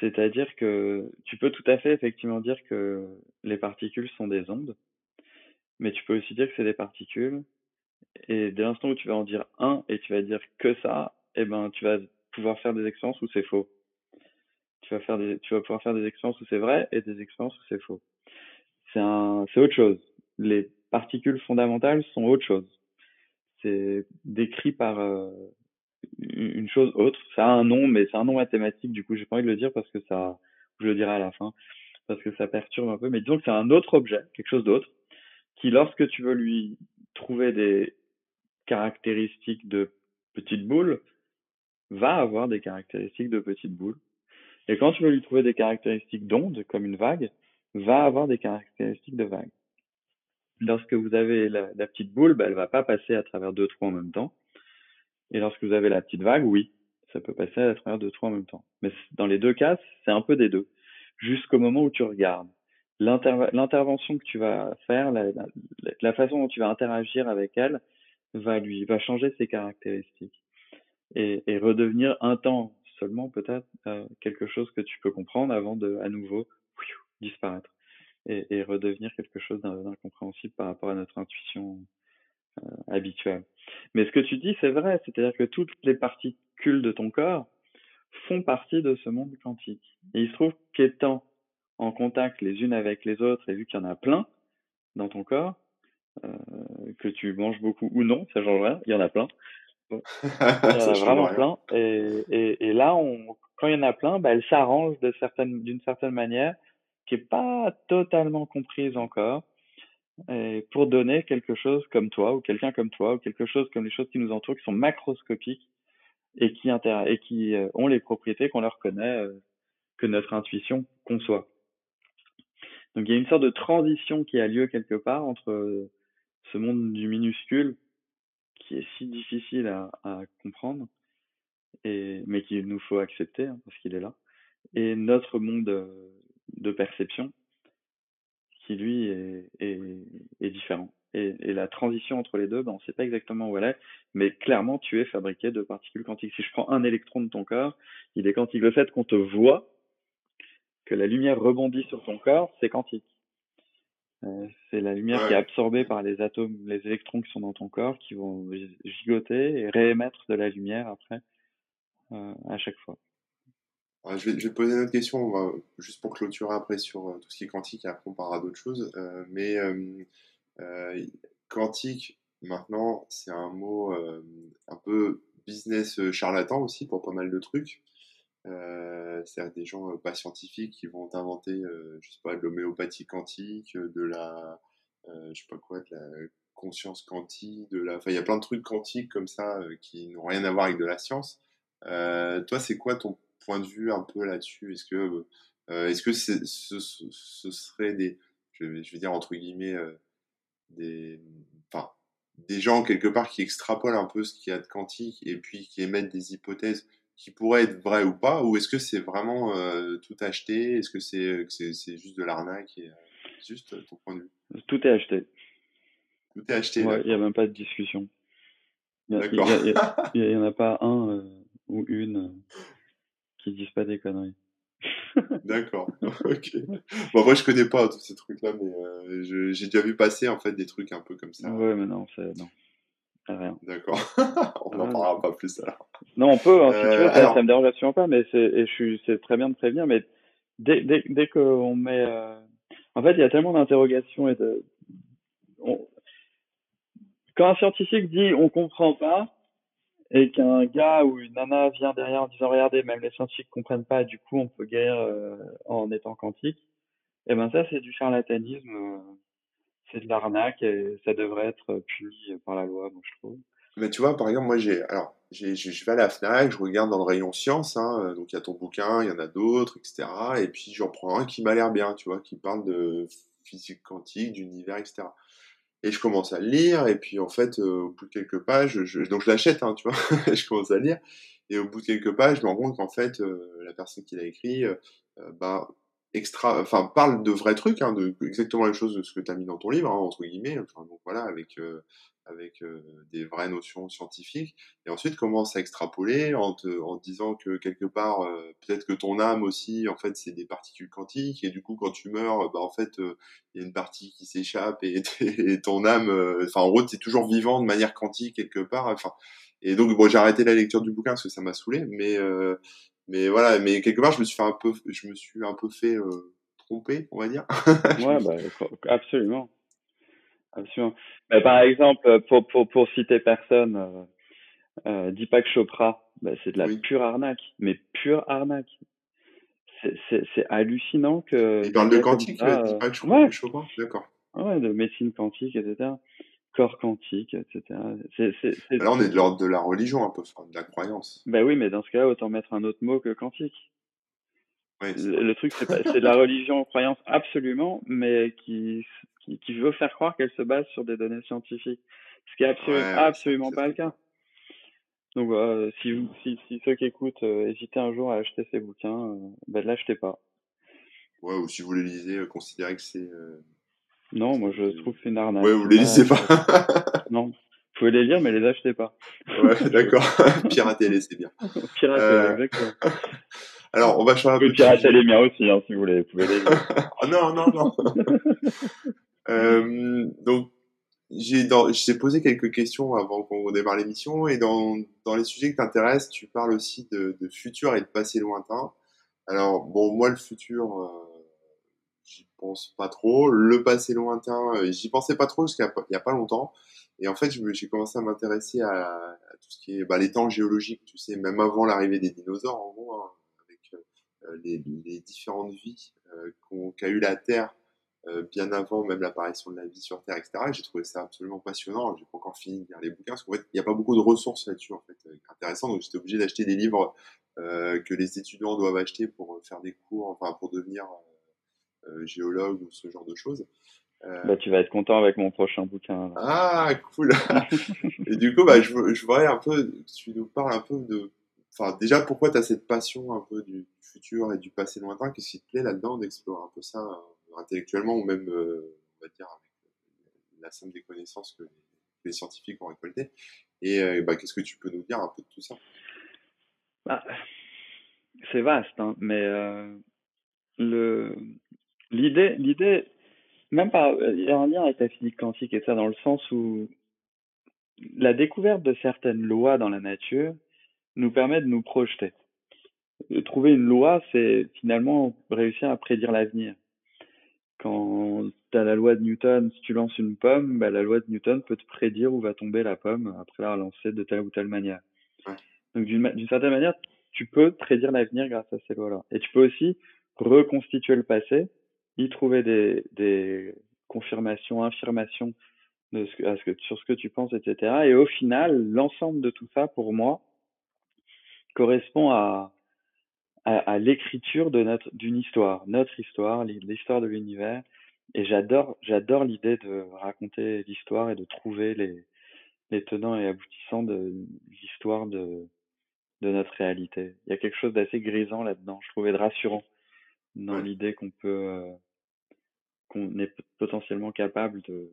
C'est-à-dire que tu peux tout à fait effectivement dire que les particules sont des ondes, mais tu peux aussi dire que c'est des particules. Et dès l'instant où tu vas en dire un et tu vas dire que ça, eh ben tu vas pouvoir faire des expériences où c'est faux. Tu vas pouvoir faire des expériences où c'est vrai et des expériences où c'est faux. C'est un, c'est autre chose. Les particules fondamentales sont autre chose. C'est décrit par euh, une chose autre. Ça a un nom, mais c'est un nom mathématique, du coup, j'ai pas envie de le dire parce que ça, je le dirai à la fin, parce que ça perturbe un peu. Mais disons que c'est un autre objet, quelque chose d'autre, qui, lorsque tu veux lui trouver des caractéristiques de petite boule, va avoir des caractéristiques de petite boule. Et quand tu veux lui trouver des caractéristiques d'onde, comme une vague, va avoir des caractéristiques de vague. Lorsque vous avez la, petite boule, bah, elle va pas passer à travers deux trous en même temps. Et lorsque vous avez la petite vague, oui, ça peut passer à travers deux trous en même temps. Mais dans les deux cas, c'est un peu des deux. Jusqu'au moment où tu regardes. L'intervention que tu vas faire, la, façon dont tu vas interagir avec elle, va lui, va changer ses caractéristiques. Et, redevenir un temps seulement peut-être euh, quelque chose que tu peux comprendre avant de à nouveau disparaître et, redevenir quelque chose d'incompréhensible par rapport à notre intuition euh, habituelle. Mais ce que tu dis, c'est vrai, c'est-à-dire que toutes les particules de ton corps font partie de ce monde quantique. Et il se trouve qu'étant en contact les unes avec les autres, et vu qu'il y en a plein dans ton corps, euh, que tu manges beaucoup ou non, ça change rien, il y en a plein. Il y en a vraiment plein. Et, et, et, là, on, quand il y en a plein, bah, elles s'arrangent d'une certaine, certaine manière qui est pas totalement comprise encore pour donner quelque chose comme toi ou quelqu'un comme toi ou quelque chose comme les choses qui nous entourent qui sont macroscopiques et qui, et qui euh, ont les propriétés qu'on leur connaît, euh, que notre intuition conçoit. Donc il y a une sorte de transition qui a lieu quelque part entre euh, ce monde du minuscule qui est si difficile à, comprendre, et, mais qu'il nous faut accepter hein, parce qu'il est là, et notre monde de perception qui lui est, différent. Et, et, la transition entre les deux, ben, on ne sait pas exactement où elle est, mais clairement, tu es fabriqué de particules quantiques. Si je prends un électron de ton corps, il est quantique. Le fait qu'on te voit, que la lumière rebondit sur ton corps, c'est quantique. Euh, c'est la lumière qui est absorbée par les atomes, les électrons qui sont dans ton corps, qui vont gigoter et réémettre de la lumière après, euh, à chaque fois. Je vais, je vais, poser une autre question, juste pour clôturer après sur euh, tout ce qui est quantique, et après on parlera d'autres choses. Euh, mais quantique, maintenant, c'est un mot un peu business charlatan aussi pour pas mal de trucs. Euh, c'est des gens pas scientifiques qui vont inventer, je sais pas, de l'homéopathie quantique, de la, je sais pas quoi, de la conscience quantique, de la, enfin il y a plein de trucs quantiques comme ça qui n'ont rien à voir avec de la science. toi, c'est quoi ton point de vue un peu là-dessus? Est-ce que, est-ce que ce, ce, serait des, je, je, vais dire entre guillemets, des, enfin, des gens quelque part qui extrapolent un peu ce qu'il y a de quantique et puis qui émettent des hypothèses qui pourraient être vraies ou pas, ou est-ce que c'est vraiment euh, tout acheté? Est-ce que c'est c'est juste de l'arnaque et euh, juste ton point de vue? Tout est acheté. Tout est acheté. il n'y a même pas de discussion. D'accord. Il n'y *laughs* en a pas un euh, ou une qui disent pas des conneries. *laughs* D'accord. *laughs* ok. Bon, moi, je connais pas tous ces trucs-là, mais euh, j'ai déjà vu passer en fait des trucs un peu comme ça. Ouais, mais non, c'est non. Rien. D'accord. *laughs* on n'en parlera pas plus alors. Non, on peut, hein, si tu veux, euh, ça, me dérange absolument pas, mais c'est, c'est très bien de prévenir, mais dès, dès, dès qu'on met, euh, en fait, il y a tellement d'interrogations et de, quand un scientifique dit on comprend pas, et qu'un gars ou une nana vient derrière en disant regardez même les scientifiques comprennent pas du coup on peut guérir euh, en étant quantique et eh ben ça c'est du charlatanisme c'est de l'arnaque et ça devrait être puni par la loi moi je trouve. Mais tu vois par exemple moi j'ai alors je vais à la Fnac je regarde dans le rayon science hein, donc il y a ton bouquin il y en a d'autres etc et puis j'en prends un qui m'a l'air bien tu vois qui parle de physique quantique d'univers etc et je commence à le lire, et puis en fait, euh, au bout de quelques pages, je, donc je l'achète, hein, tu vois, *laughs* je commence à lire, et au bout de quelques pages, je me rends compte qu'en fait, euh, la personne qui l'a écrit, euh, bah, extra, enfin, parle de vrais trucs, hein, de exactement les choses de ce que tu as mis dans ton livre, hein, entre guillemets, enfin, donc voilà, avec avec euh, des vraies notions scientifiques, et ensuite commence à extrapoler en te, en disant que quelque part, euh, peut-être que ton âme aussi, en fait, c'est des particules quantiques, et du coup, quand tu meurs, bah en fait, euh, il y a une partie qui s'échappe, et, *laughs* et, ton âme, enfin, en gros, es toujours vivant de manière quantique quelque part, enfin, et donc, bon, j'ai arrêté la lecture du bouquin parce que ça m'a saoulé, mais, mais voilà, mais quelque part, je me suis fait un peu, je me suis un peu fait tromper, on va dire. *laughs* ouais, bah, absolument. Absolument. Mais par exemple, pour, pour, pour citer personne, euh, euh, Deepak Chopra, bah, c'est de la pure arnaque, mais pure arnaque. C'est hallucinant que. Il parle de quantique, ça, Deepak Chopra, ouais. Chopra d'accord. Ouais, de médecine quantique, etc. Corps quantique, etc. C Là, on est de l'ordre de la religion, un peu, de la croyance. Ben oui, mais dans ce cas, autant mettre un autre mot que quantique. Ouais, le, le, truc, c'est de la religion, croyance, absolument, mais qui qui, qui veut faire croire qu'elle se base sur des données scientifiques, ce qui est absolument, absolument pas le cas. Donc euh, si, vous, si, si ceux qui écoutent euh, hésitaient un jour à acheter ces bouquins, euh, ben l'achetez pas. Ouais, ou si vous les lisez, euh, considérez que c'est. Non, moi je trouve que c'est une arnaque. Ouais, vous les lisez pas. non, vous pouvez les lire, mais les achetez pas. ouais, *laughs* d'accord. *laughs* Piratez-les, c'est bien. Piratez-les, exactement. *laughs* Alors, on va changer un peu. Vous pouvez pirater les miens aussi, hein, si vous voulez. Vous pouvez les lire. oh non, non, non. Euh, donc, j'ai j'ai posé quelques questions avant qu'on démarre l'émission et dans, dans les sujets qui t'intéressent, tu parles aussi de, de, futur et de passé lointain. Alors bon, moi le futur, euh, j'y pense pas trop. Le passé lointain, euh, j'y pensais pas trop jusqu'à il y a pas longtemps. Et en fait, j'ai commencé à m'intéresser à, à, tout ce qui est bah, les temps géologiques, tu sais, même avant l'arrivée des dinosaures, en gros, hein, avec euh, les, les, différentes vies qu'a eu la Terre euh, bien avant même l'apparition de la vie sur Terre, etc. j'ai trouvé ça absolument passionnant. J'ai pas encore fini de lire les bouquins parce qu'en fait, il n'y a pas beaucoup de ressources là-dessus, en fait, euh, intéressant. Donc, j'étais obligé d'acheter des livres euh, que les étudiants doivent acheter pour faire des cours, enfin, pour devenir euh, géologue ou ce genre de choses. Bah, tu vas être content avec mon prochain bouquin. Ah, cool. *laughs* Et du coup, bah, je, je voudrais un peu, tu nous parles un peu de, enfin, déjà, pourquoi tu as cette passion un peu du futur et du passé lointain? Qu'est-ce qui te plaît là-dedans d'explorer un peu ça intellectuellement ou même, euh, on va dire, avec la somme des connaissances que les, scientifiques ont récoltées? Et euh, bah, qu'est-ce que tu peux nous dire un peu de tout ça? Bah, C'est vaste, hein, mais euh, le l'idée, l'idée, même pas, il y a un lien avec la physique quantique et ça dans le sens où la découverte de certaines lois dans la nature nous permet de nous projeter. Trouver une loi, c'est finalement réussir à prédire l'avenir quand tu as la loi de Newton, si tu lances une pomme, bah, la loi de Newton peut te prédire où va tomber la pomme après la relancer de telle ou telle manière. Donc d'une certaine manière, tu peux prédire l'avenir grâce à ces lois-là. Et tu peux aussi reconstituer le passé, y trouver des, des confirmations, affirmations de ce que, sur ce que tu penses, etc. Et au final, l'ensemble de tout ça, pour moi, correspond à, à, à l'écriture de notre d'une histoire, notre histoire, l'histoire de l'univers. Et j'adore, j'adore l'idée de raconter l'histoire et de trouver les, les tenants et aboutissants de l'histoire de, de notre réalité. Il y a quelque chose d'assez grisant là-dedans, je trouvais de rassurant dans l'idée qu'on peut, euh, qu'on est potentiellement capable de,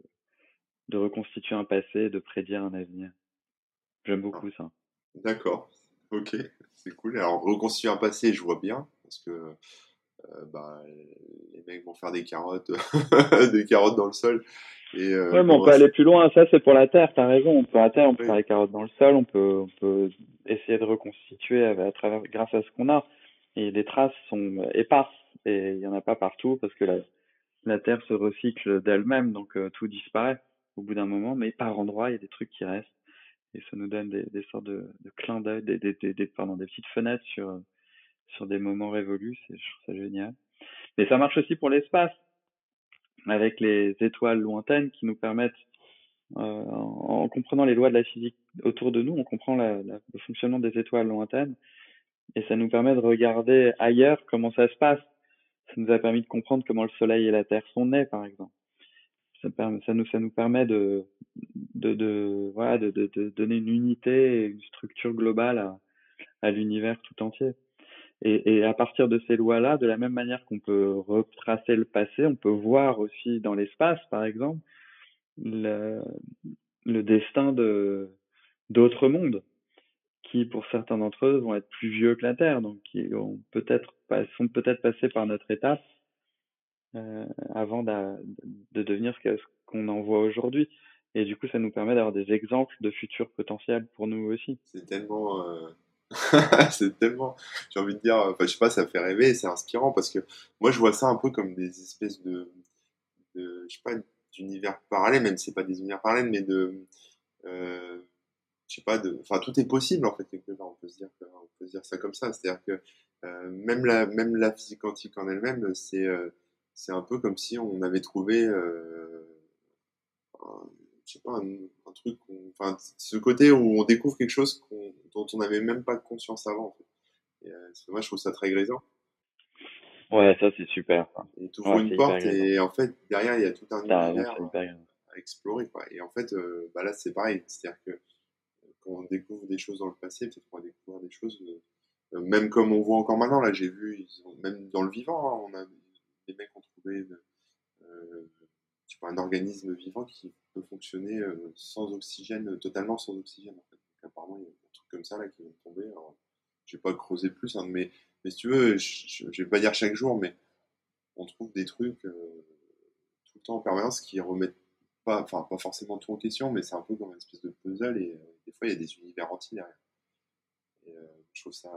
de reconstituer un passé, de prédire un avenir. J'aime beaucoup ah. ça. D'accord, ok, c'est cool. Alors reconstituer un passé, je vois bien, parce que euh, bah, les mecs vont faire des carottes, *laughs* des carottes dans le sol. Et, euh, ouais, mais on peut aller plus loin. Ça, c'est pour la terre. T'as raison. On peut à terre, on peut faire des carottes dans le sol. On peut, on peut essayer de reconstituer à, travers, grâce à ce qu'on a. Et les traces sont éparses et il y en a pas partout parce que la, la terre se recycle d'elle-même, donc euh, tout disparaît au bout d'un moment. Mais par endroits, il y a des trucs qui restent et ça nous donne des, sortes de, de clins d'œil, des, des, pardon, des petites fenêtres sur sur des moments révolus. Je trouve ça génial. Mais ça marche aussi pour l'espace, avec les étoiles lointaines qui nous permettent, euh, en, comprenant les lois de la physique autour de nous, on comprend le fonctionnement des étoiles lointaines, et ça nous permet de regarder ailleurs comment ça se passe. Ça nous a permis de comprendre comment le Soleil et la Terre sont nés, par exemple. Ça, nous, ça nous permet de, de, de, voilà, de, de, de donner une unité et une structure globale à, à l'univers tout entier. Et, et, à partir de ces lois-là, de la même manière qu'on peut retracer le passé, on peut voir aussi dans l'espace, par exemple, le, le destin de d'autres mondes qui, pour certains d'entre eux, vont être plus vieux que la Terre, donc qui ont peut-être sont peut-être passés par notre étape euh, avant de, de devenir ce qu'on en voit aujourd'hui. Et du coup, ça nous permet d'avoir des exemples de futurs potentiels pour nous aussi. C'est tellement euh, *laughs* c'est tellement, j'ai envie de dire, enfin, je sais pas, ça fait rêver, c'est inspirant parce que moi, je vois ça un peu comme des espèces de, de je sais pas, d'univers parallèles, même si c'est pas des univers parallèles, mais de, euh, je sais pas, de, enfin, tout est possible en fait quelque part. On peut se dire, on peut se dire ça comme ça. C'est-à-dire que euh, même la, même la physique quantique en elle-même, c'est, euh, c'est un peu comme si on avait trouvé euh, je sais pas, un, truc, enfin, ce côté où on découvre quelque chose dont on n'avait même pas conscience avant. En fait. Et, euh, moi, je trouve ça très grisant. Ouais, ça c'est super. Et tu ouvres une porte et en fait, derrière, il y a tout un univers à, explorer. Quoi. Et en fait, euh, bah là, c'est pareil. C'est-à-dire que quand on découvre des choses dans le passé, peut-être qu'on va découvrir des choses, euh, même comme on voit encore maintenant, là, j'ai vu, même dans le vivant, hein, on a, des mecs ont trouvé un organisme vivant qui peut fonctionner euh, sans oxygène, totalement sans oxygène. Apparemment, il y a des trucs comme ça là qui vont tomber. Alors, je vais pas creuser plus, hein, mais, si tu veux, je, je, vais pas dire chaque jour, mais on trouve des trucs euh, tout le temps en permanence qui remettent pas, enfin pas forcément tout en question, mais c'est un peu comme une espèce de puzzle et euh, des fois il y a des univers entiers derrière. Et je trouve ça,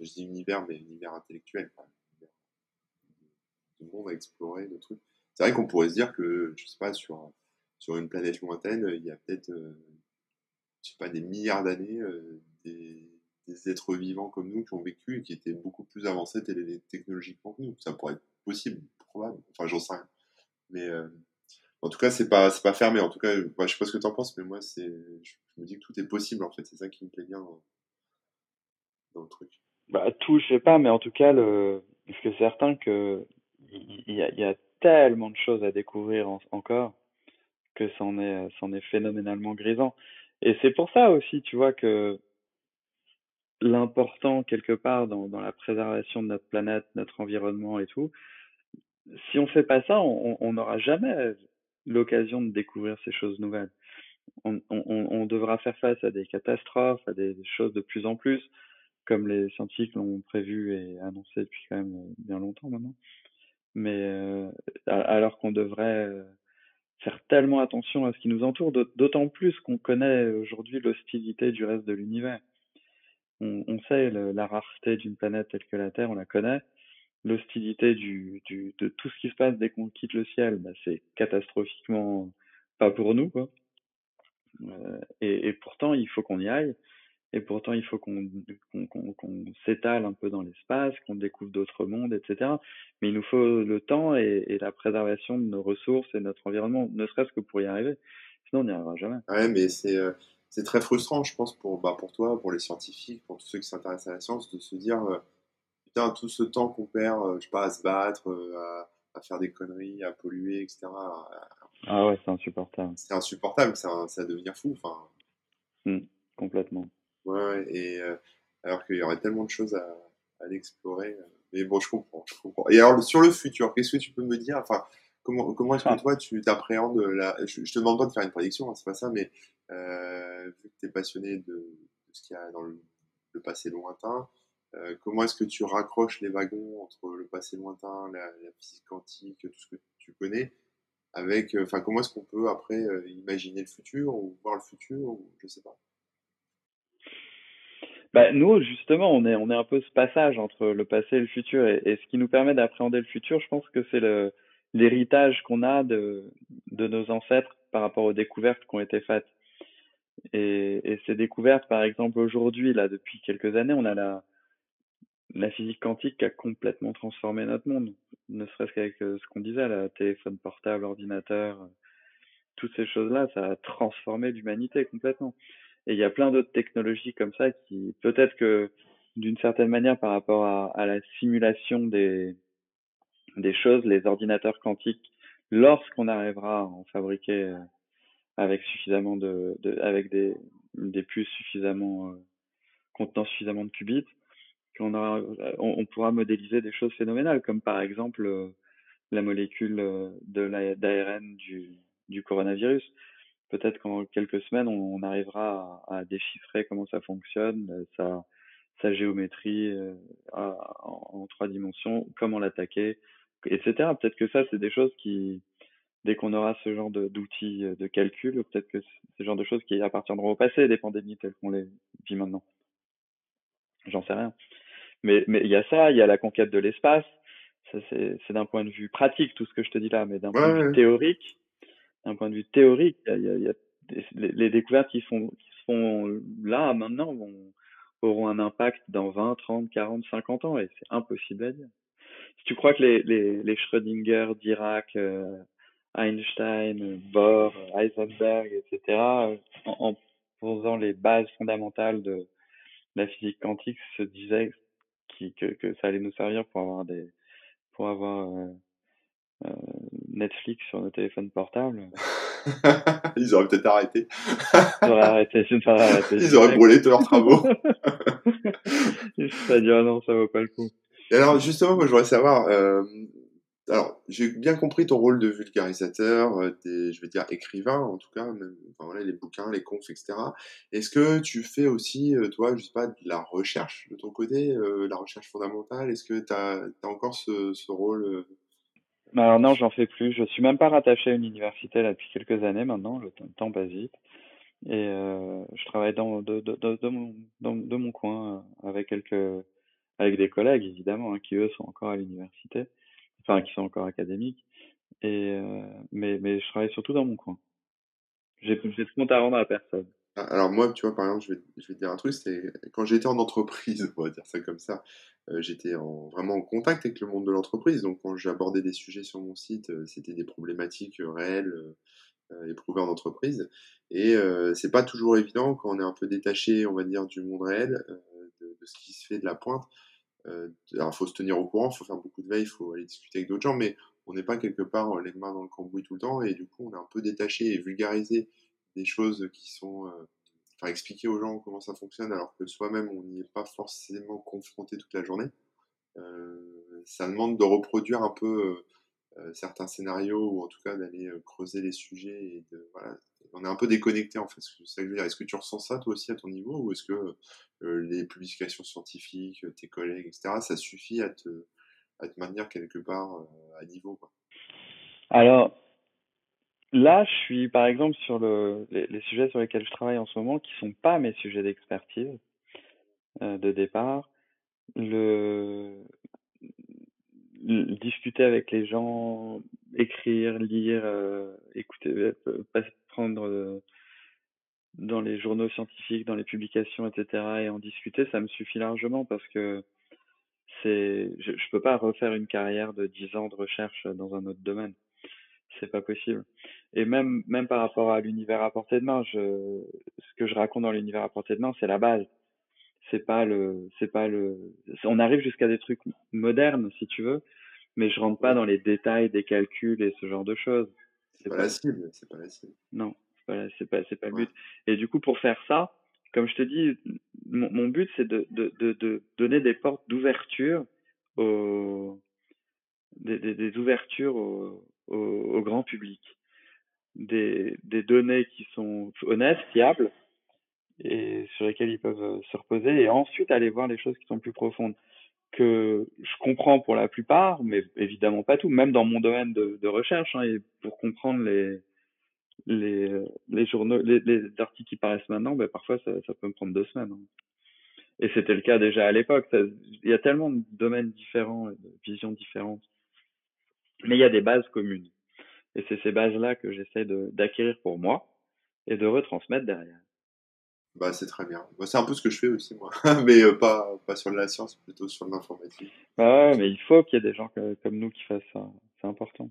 je dis univers, mais univers intellectuel, univers de monde à explorer, de trucs c'est vrai qu'on pourrait se dire que, je sais pas, sur, sur une planète lointaine, il y a peut-être, euh, je sais pas, des milliards d'années, euh, des, êtres vivants comme nous qui ont vécu et qui étaient beaucoup plus avancés technologiquement que nous. Ça pourrait être possible, probable. Enfin, j'en sais rien. Mais euh, en tout cas, c'est pas, c'est pas fermé. En tout cas, bah, je sais pas ce que tu en penses, mais moi, c'est, me dis que tout est possible, en fait. C'est ça qui me plaît bien dans, le truc. Bah, tout, je sais pas, mais en tout cas, le, c'est certain que il y a, y a tellement de choses à découvrir encore que c'en est, c'en est phénoménalement grisant. Et c'est pour ça aussi, tu vois, que l'important quelque part dans, dans la préservation de notre planète, notre environnement et tout, si on fait pas ça, on n'aura jamais l'occasion de découvrir ces choses nouvelles. On, on, devra faire face à des catastrophes, à des choses de plus en plus, comme les scientifiques l'ont prévu et annoncé depuis quand même bien longtemps maintenant mais euh, alors qu'on devrait euh, faire tellement attention à ce qui nous entoure, d'autant plus qu'on connaît aujourd'hui l'hostilité du reste de l'univers. On, on, sait la rareté d'une planète telle que la Terre, on la connaît. L'hostilité du, du, de tout ce qui se passe dès qu'on quitte le ciel, bah, c'est catastrophiquement pas pour nous. Quoi. Euh, et, pourtant, il faut qu'on y aille. et pourtant il faut qu'on s'étale un peu dans l'espace, qu'on découvre d'autres mondes, etc. Mais il nous faut le temps et, la préservation de nos ressources et de notre environnement, ne serait-ce que pour y arriver. Sinon, on n'y arrivera jamais. Ouais, mais c'est euh, très frustrant, je pense, pour, bah, pour toi, pour les scientifiques, pour tous ceux qui s'intéressent à la science, de se dire, euh, putain, tout ce temps qu'on perd, euh, je sais pas, à se battre, à, faire des conneries, à polluer, etc. ah ouais, c'est insupportable. C'est insupportable, c'est à devenir fou, enfin. Mmh, complètement. Ouais, et euh, alors qu'il y aurait tellement de choses à, à l'explorer. Euh, mais bon, je comprends, je comprends. Et alors, sur le futur, qu'est-ce que tu peux me dire? Enfin, comment, comment est-ce que ah. toi, tu t'appréhendes la... Je, je, te demande pas de faire une prédiction, hein, c'est pas ça, mais euh, vu que tu es passionné de, de ce qu'il y a dans le, le passé lointain, euh, comment est-ce que tu raccroches les wagons entre le passé lointain, la, la physique quantique, tout ce que tu connais, avec, enfin, comment est-ce qu'on peut après imaginer le futur ou voir le futur, ou je sais pas. Bah, nous, justement, on est, on est un peu ce passage entre le passé et le futur. Et, et ce qui nous permet d'appréhender le futur, je pense que c'est le, l'héritage qu'on a de, de nos ancêtres par rapport aux découvertes qui ont été faites. Et, et ces découvertes, par exemple, aujourd'hui, là, depuis quelques années, on a la, la physique quantique qui a complètement transformé notre monde. Ne serait-ce qu'avec euh, ce qu'on disait, la téléphone portable, ordinateur, toutes ces choses-là, ça a transformé l'humanité complètement. Et il y a plein d'autres technologies comme ça qui, peut-être que d'une certaine manière, par rapport à, la simulation des, choses, les ordinateurs quantiques, lorsqu'on arrivera à en fabriquer euh, avec suffisamment de, avec des, puces suffisamment euh, contenant suffisamment de qubits, aura, on, pourra modéliser des choses phénoménales, comme par exemple euh, la molécule de d'ARN du, coronavirus peut-être qu'en quelques semaines, on, arrivera à, déchiffrer comment ça fonctionne, euh, sa, géométrie euh, en, trois dimensions, comment l'attaquer, etc. Peut-être que ça, c'est des choses qui, dès qu'on aura ce genre d'outils euh, de, calcul, peut-être que ce genre de choses qui appartiendront au passé des pandémies telles qu'on les vit maintenant. J'en sais rien. Mais mais il y a ça, il y a la conquête de l'espace. Ça c'est d'un point de vue pratique tout ce que je te dis là, mais d'un point de vue théorique, d'un point de vue théorique, il y a, y a les, les, découvertes qui, font, qui se font là, maintenant, vont, auront un impact dans 20, 30, 40, 50 ans, et c'est impossible à dire. Si tu crois que les, les, les Schrödinger, Dirac, euh, Einstein, Bohr, Heisenberg, etc., en, en, posant les bases fondamentales de la physique quantique, se disaient qui, que, que ça allait nous servir pour avoir des, pour avoir euh, euh, Netflix sur nos téléphones portables. *laughs* ils auraient peut-être arrêté. ils auraient arrêté, arrêté. Ils auraient brûlé tous leurs travaux. *laughs* ils se seraient dit, ah non, ça vaut pas le coup. Et alors, justement, moi, je voudrais savoir, euh, alors, j'ai bien compris ton rôle de vulgarisateur, euh, je vais dire écrivain, en tout cas, les bouquins, les confs, etc. Est-ce que tu fais aussi, euh, toi, je sais pas, de la recherche de ton côté, euh, la recherche fondamentale? Est-ce que tu as, encore ce, rôle alors non, j'en fais plus. Je suis même pas rattaché à une université depuis quelques années maintenant. Le temps passe vite. Et je travaille dans de, mon, coin avec quelques avec des collègues évidemment hein, qui eux sont encore à l'université, enfin qui sont encore académiques. Et euh, mais mais je travaille surtout dans mon coin. J'ai j'ai compte à rendre à personne. Ah, alors moi, tu vois, par exemple, je vais, je vais te dire un truc, c'est quand j'étais en entreprise, on va dire ça comme ça, euh, j'étais en, vraiment en contact avec le monde de l'entreprise. Donc quand j'abordais des sujets sur mon site, euh, c'était des problématiques réelles éprouvées en entreprise. Et c'est pas toujours évident quand on est un peu détaché, on va dire, du monde réel, de, ce qui se fait de la pointe. Alors il faut se tenir au courant, il faut faire beaucoup de veille, il faut aller discuter avec d'autres gens, mais on n'est pas quelque part les mains dans le cambouis tout le temps, et du coup on est un peu détaché et vulgarisé des choses qui sont euh, enfin expliquer aux gens comment ça fonctionne alors que soi-même on n'y est pas forcément confronté toute la journée. Euh, ça demande de reproduire un peu euh, certains scénarios ou en tout cas d'aller creuser les sujets et de voilà on est un peu déconnecté en fait est-ce que tu ressens ça toi aussi à ton niveau ou est-ce que les publications scientifiques tes collègues etc ça suffit à te à te maintenir quelque part à niveau alors Là, je suis par exemple sur le, les, sujets sur lesquels je travaille en ce moment, qui sont pas mes sujets d'expertise euh, de départ. Le, discuter avec les gens, écrire, lire, euh, écouter, euh, prendre dans les journaux scientifiques, dans les publications, etc., et en discuter, ça me suffit largement parce que c'est, je, je peux pas refaire une carrière de 10 ans de recherche dans un autre domaine. C'est pas possible. Et même, même par rapport à l'univers à portée de main, je, ce que je raconte dans l'univers à portée de main, c'est la base. C'est pas le, c'est pas le, on arrive jusqu'à des trucs modernes, si tu veux, mais je rentre pas dans les détails des calculs et ce genre de choses. C'est pas, la cible, c'est pas la cible. Non, c'est pas, c'est pas, le but. Et du coup, pour faire ça, comme je te dis, mon, mon but, c'est de, de, de, de, donner des portes d'ouverture au, des, des, des ouvertures au, au, au, grand public. Des, des données qui sont honnêtes, fiables, et sur lesquelles ils peuvent se reposer, et ensuite aller voir les choses qui sont plus profondes que je comprends pour la plupart, mais évidemment pas tout, même dans mon domaine de, recherche, hein, et pour comprendre les, les, les journaux, les, les, articles qui paraissent maintenant, ben parfois ça, ça peut me prendre deux semaines. Hein. Et c'était le cas déjà à l'époque. Il y a tellement de domaines différents, de visions différentes. Mais il y a des bases communes. Et c'est ces bases-là que j'essaie d'acquérir pour moi et de retransmettre derrière. Bah, c'est très bien. c'est un peu ce que je fais aussi, moi. *laughs* mais euh, pas, pas sur la science, plutôt sur l'informatique. Bah ouais, mais il faut qu'il y ait des gens comme nous qui fassent ça. C'est important.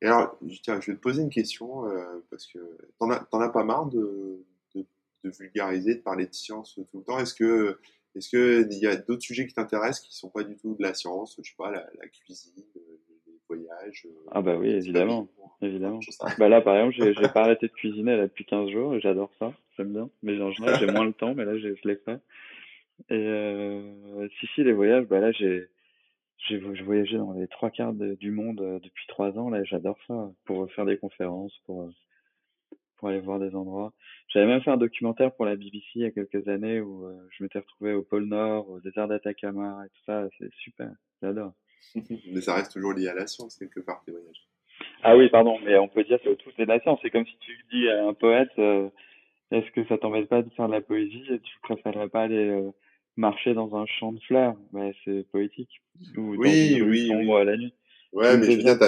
Et alors, tiens, je vais te poser une question, euh, parce que t'en as, as pas marre de, de, de, vulgariser, de parler de science tout le temps? Est-ce que est-ce qu'il y a d'autres sujets qui t'intéressent qui sont pas du tout de la science Je sais pas, la, la cuisine, les voyages. Euh, ah bah oui, évidemment. évidemment. Bah là, par exemple, j'ai pas arrêté de cuisiner là, depuis 15 jours et j'adore ça j'aime bien. Mais en général, j'ai moins le temps, mais là, je, je l'ai fait. Et euh, si, si, les voyages, bah là, j'ai j'ai voyagé dans les trois quarts du monde euh, depuis trois ans. Là, j'adore ça pour faire des conférences, pour euh, pour aller voir des endroits. J'avais même fait un documentaire pour la BBC il y a quelques années où euh, je m'étais retrouvé au pôle Nord, au désert d'Atacama et tout ça. C'est super, j'adore. *laughs* mais ça reste toujours lié à la science quelque part tes voyages. Ah oui, pardon, mais on peut dire que tout est de la science. C'est comme si tu dis à un poète est-ce que ça t'embête pas de faire de la poésie et tu préférerais pas aller euh, marcher dans un champ de fleurs? Bah, C'est poétique. Ou oui, dans oui, oui. à la nuit. Ouais, mais je veux dire,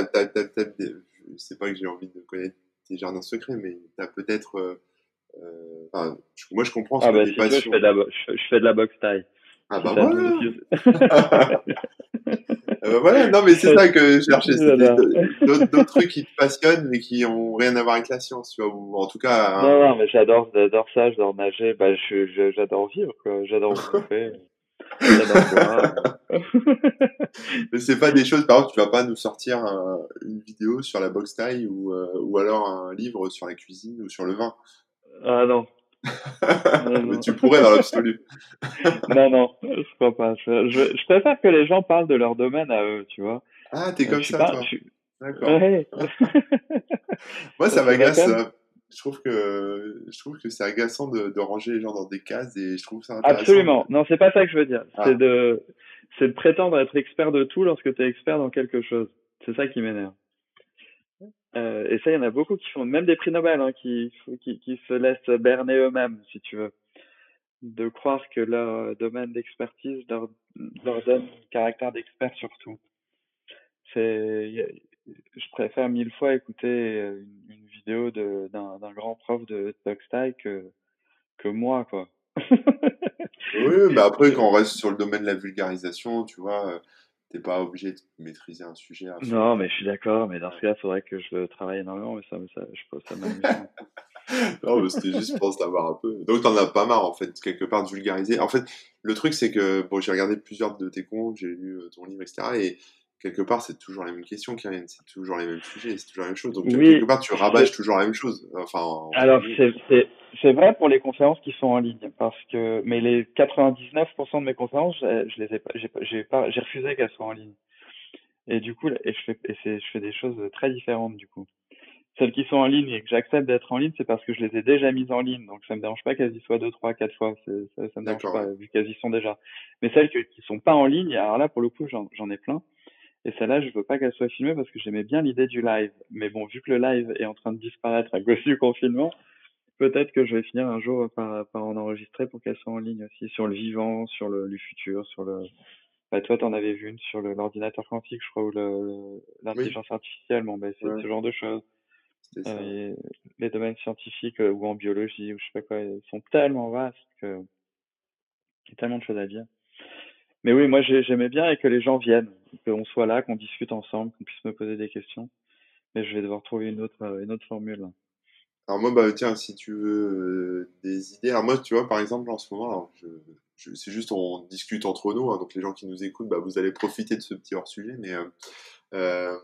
c'est pas que j'ai envie de connaître tes jardins secrets, mais t'as peut-être. Euh, euh, enfin, moi, je comprends ah, bah, si je, fais de la, je, je, fais de la boxe taille. Ah bah voilà *laughs* *laughs* euh, Voilà, non mais c'est ça que je cherchais, *laughs* d'autres trucs qui te passionnent mais qui ont rien à voir avec la science, tu vois, ou en tout cas... Non, non, mais j'adore j'adore ça, j'adore nager, bah, j'adore vivre, quoi, j'adore *laughs* bouffer, j'adore *laughs* mais c'est pas des choses, par exemple, tu vas pas nous sortir une vidéo sur la boxe taille ou, euh, ou alors un livre sur la cuisine ou sur le vin. Ah non, mais tu pourrais dans l'absolu. *laughs* non, non, je crois pas. Je, je, préfère que les gens parlent de leur domaine à eux, tu vois. Ah, t'es comme ça, toi. D'accord. *laughs* *laughs* Moi, ça m'agace. Euh, je trouve que je trouve que c'est agaçant de, de, ranger les gens dans des cases et je trouve ça intéressant. Absolument. Non, c'est pas ça que je veux dire. Ah. C'est de c'est de prétendre être expert de tout lorsque tu es expert dans quelque chose. C'est ça qui m'énerve. Euh, et ça, il y en a beaucoup qui font, même des prix Nobel, hein, qui, qui, qui se laissent berner eux-mêmes, si tu veux. De croire que leur domaine d'expertise leur, leur donne le caractère d'expert sur tout. C'est, je préfère mille fois écouter une, une vidéo de, d'un, d'un grand prof de Style que, que moi, quoi. *laughs* oui, mais après, quand on reste sur le domaine de la vulgarisation, tu vois, t'es pas obligé de maîtriser un sujet. À non, mais je suis d'accord, mais dans ce cas, il faudrait que je travaille énormément, mais ça, ça je pense ça *laughs* non, mais c'était juste pour savoir un peu. Donc, t'en as pas marre, en fait, quelque part, de vulgariser. En fait, le truc, c'est que, bon, j'ai regardé plusieurs de tes comptes, j'ai lu euh, ton livre, etc. Et quelque part, c'est toujours la même question qui reviennent, c'est toujours les mêmes sujets, c'est toujours la même chose. Donc, quelque part, tu rabâches toujours la même chose. Enfin, Alors, c'est vrai pour les conférences qui sont en ligne, parce que mais les 99% de mes conférences, je, les ai pas, j'ai pas, j'ai refusé qu'elles soient en ligne. Et du coup, et je fais, et je fais des choses très différentes du coup. Celles qui sont en ligne et que j'accepte d'être en ligne, c'est parce que je les ai déjà mises en ligne, donc ça me dérange pas qu'elles y soient deux, trois, quatre fois, ça, ça me dérange pas vu qu'elles y sont déjà. Mais celles qui qui sont pas en ligne, alors là pour le coup j'en ai plein. Et celle-là, je veux pas qu'elle soit filmée parce que j'aimais bien l'idée du live. Mais bon, vu que le live est en train de disparaître à cause du confinement, peut-être que je vais finir un jour par, par en enregistrer pour qu'elle soit en ligne aussi, sur le vivant, sur le, le futur, sur le... Bah, toi, t'en avais vu une sur l'ordinateur quantique, je crois, ou l'intelligence artificielle. Bon, bah, c'est ce genre de choses. Euh, les domaines scientifiques euh, ou en biologie ou je sais pas quoi, ils sont tellement vastes que il y a tellement de choses à dire. Mais oui, moi j'aimais bien et que les gens viennent, qu'on soit là, qu'on discute ensemble, qu'on puisse me poser des questions. Mais je vais devoir trouver une autre, une autre formule. Alors moi, bah tiens, si tu veux des idées, alors moi, tu vois, par exemple, en ce moment, c'est juste on discute entre nous, hein, donc les gens qui nous écoutent, bah, vous allez profiter de ce petit hors sujet. Mais euh,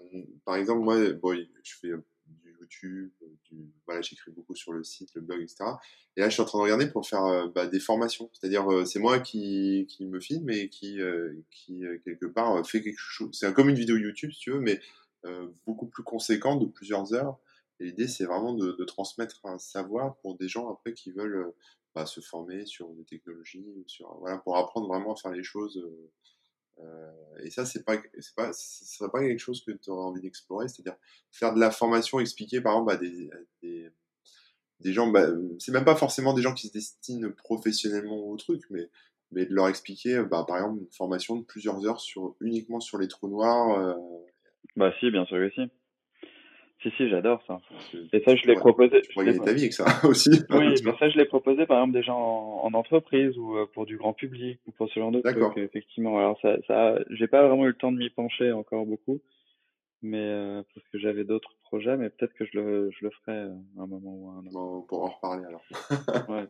par exemple, moi, je fais YouTube, voilà, j'écris beaucoup sur le site, le blog, etc. Et là, je suis en train de regarder pour faire euh, bah, des formations. C'est-à-dire, euh, c'est moi qui, qui me filme et qui, euh, qui quelque part, fait quelque chose. C'est comme une vidéo YouTube, si tu veux, mais beaucoup plus conséquente, de plusieurs heures. Et l'idée, c'est vraiment de, de, transmettre un savoir pour des gens après qui veulent bah, se former sur des technologies, sur, voilà, pour apprendre vraiment à faire les choses euh, et ça, c'est pas, c'est pas, ce serait pas quelque chose que tu envie d'explorer, c'est-à-dire faire de la formation, expliquer par exemple à des, des, des gens, bah, c'est même pas forcément des gens qui se destinent professionnellement au truc, mais, mais de leur expliquer, bah, par exemple, une formation de plusieurs heures sur, uniquement sur les trous noirs. Euh... Bah si, bien sûr que si. Si, si, j'adore ça. Et ça, je l'ai proposé. Tu pourrais ta vie avec ça *laughs* aussi. Oui, *laughs* mais ça, je l'ai proposé par exemple gens en, entreprise ou euh, pour du grand public ou pour ce genre de trucs, effectivement. Alors, ça, ça j'ai pas vraiment eu le temps de m'y pencher encore beaucoup, mais euh, parce que j'avais d'autres projets, mais peut-être que je le, je le ferai euh, à un moment ou à un autre. Bon, pour en reparler alors. *laughs* ouais.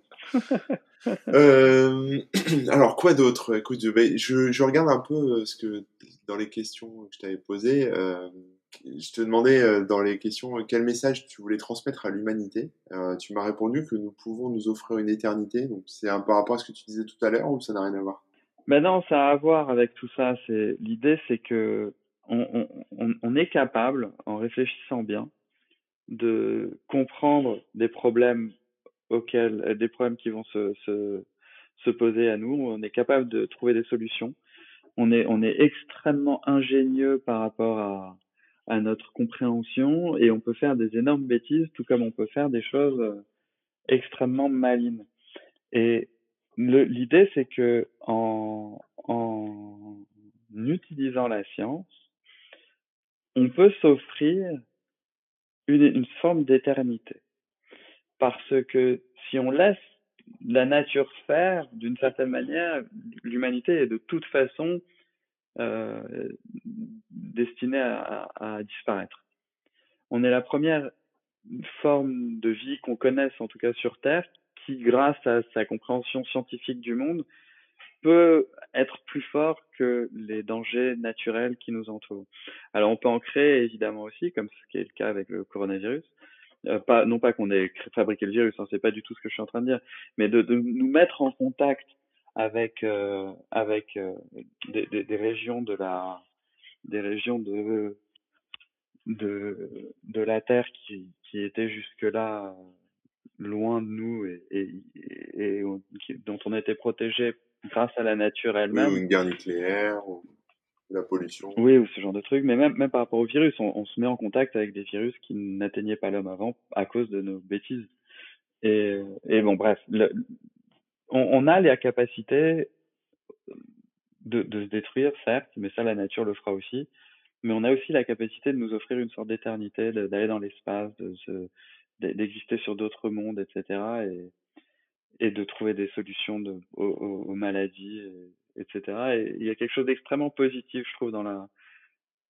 euh, *clears throat* alors, quoi d'autre? Écoute, je, je regarde un peu ce que dans les questions que je t'avais posées. Euh, je te demandais euh, dans les questions euh, quel message tu voulais transmettre à l'humanité. Euh, tu m'as répondu que nous pouvons nous offrir une éternité. Donc c'est un par rapport à ce que tu disais tout à l'heure ou ça n'a rien à voir? Ben non, ça a à voir avec tout ça. C'est l'idée, c'est que on, est capable, en réfléchissant bien, de comprendre des problèmes auxquels, des problèmes qui vont se, se, se poser à nous. On est capable de trouver des solutions. On est, on est extrêmement ingénieux par rapport à, à notre compréhension et on peut faire des énormes bêtises, tout comme on peut faire des choses euh, extrêmement malines. Et l'idée, c'est que en, en utilisant la science, on peut s'offrir une, une forme d'éternité. Parce que si on laisse la nature faire, d'une certaine manière, l'humanité est de toute façon destinée à, disparaître. On est la première forme de vie qu'on connaisse, en tout cas sur Terre, qui, grâce à sa compréhension scientifique du monde, peut être plus fort que les dangers naturels qui nous entourent. Alors on peut en créer évidemment aussi, comme ce qui est le cas avec le coronavirus. Euh, non pas qu'on ait fabriqué le virus, hein, c'est pas du tout ce que je suis en train de dire, mais de nous mettre en contact avec euh, avec euh, des, des, des, régions de la des régions de de de la terre qui qui étaient jusque là loin de nous et, et, et, dont on était protégé grâce à la nature elle-même. Oui, ou une guerre nucléaire, ou la pollution. Oui, ou ce genre de trucs. Mais même, même par rapport au virus, on, on se met en contact avec des virus qui n'atteignaient pas l'homme avant à cause de nos bêtises. Et, et bon, bref, le, on, a la capacité de, de, se détruire, certes, mais ça, la nature le fera aussi. Mais on a aussi la capacité de nous offrir une sorte d'éternité, d'aller dans l'espace, d'exister sur d'autres mondes, etc. Et, de trouver des solutions aux, maladies, etc. Et il y a quelque chose d'extrêmement positif, je trouve, dans la,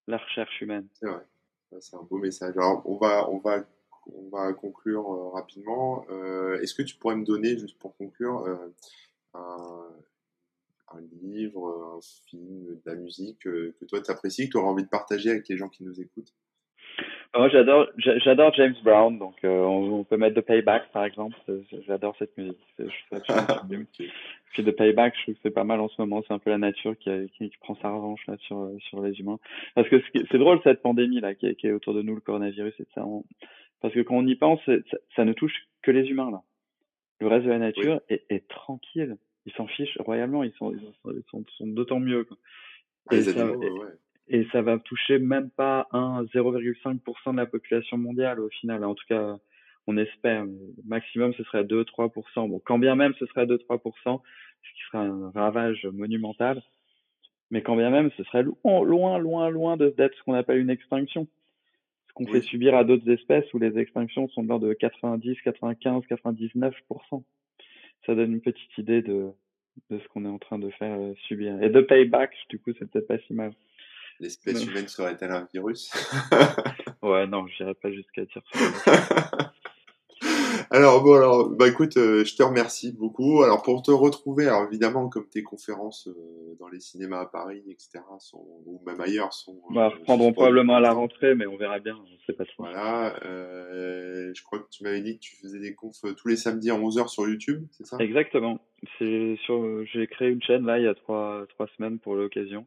recherche humaine. C'est vrai. C'est un beau message. On va, on va on va conclure euh, rapidement. Euh, est-ce que tu pourrais me donner, juste pour conclure, euh, un, un, livre, un film, de la musique que toi tu apprécies, que tu auras envie de partager avec les gens qui nous écoutent? Moi, j'adore, j'adore James Brown, donc on, peut mettre The Payback par exemple. J'adore cette musique. *laughs* Puis The Payback, je trouve que c'est pas mal en ce moment. C'est un peu la nature qui, qui, prend sa revanche là sur sur les humains. Parce que c'est drôle cette pandémie là qui, qui, est autour de nous, le coronavirus et ça. Parce que quand on y pense, ça, ne touche que les humains, là. Le reste de la nature est, est, tranquille. Ils s'en fichent royalement. Ils sont, ils sont, sont, d'autant mieux. Quoi. Ah, et, ça, et, ça, va toucher même pas un 0,5% de la population mondiale au final. En tout cas, on espère. Le maximum, ce serait 2-3%. Bon, quand bien même ce serait 2-3%, ce qui serait un ravage monumental. Mais quand bien même, ce serait loin, loin, loin, loin d'être ce qu'on appelle une extinction ce qu'on fait subir à d'autres espèces où les extinctions sont de l'ordre de 90, 95, 99%. Ça donne une petite idée de, de ce qu'on est en train de faire euh, subir. Et de payback, du coup, c'est peut-être pas si mal. L'espèce humaine serait-elle un virus? Ouais, non, je n'irais pas jusqu'à dire ça. *laughs* Alors bon, alors bah écoute, euh, je te remercie beaucoup. Alors pour te retrouver, alors évidemment comme tes conférences euh, dans les cinémas à Paris, etc. sont ou même ailleurs sont. Bah, euh, reprendront probablement à la rentrée, mais on verra bien. On sait pas trop. Voilà. Euh, je crois que tu m'avais dit que tu faisais des confs tous les samedis à 11h sur YouTube, c'est ça? Exactement. C'est sur. J'ai créé une chaîne là il y a trois trois semaines pour l'occasion.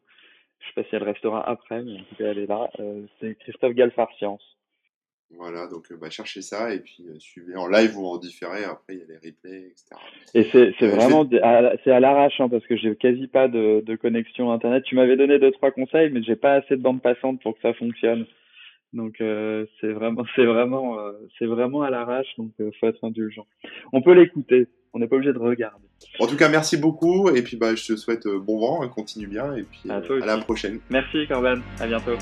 Je sais pas si elle restera après, mais en tout cas elle est là. c'est Christophe Galfard Science. Voilà, donc bah, cherchez ça et puis suivez en live ou en différé. Après, il y a les replays, etc. Et c'est c'est vraiment c'est à l'arrache hein, parce que j'ai quasi pas de, de connexion internet. Tu m'avais donné deux trois conseils, mais j'ai pas assez de bande passante pour que ça fonctionne. Donc euh, c'est vraiment *laughs* c'est vraiment c'est vraiment à l'arrache. Donc faut être indulgent. On peut l'écouter. On n'est pas obligé de regarder. En tout cas, merci beaucoup et puis bah je te souhaite bon vent, continue bien et puis à, à la prochaine. Merci Corben, à bientôt.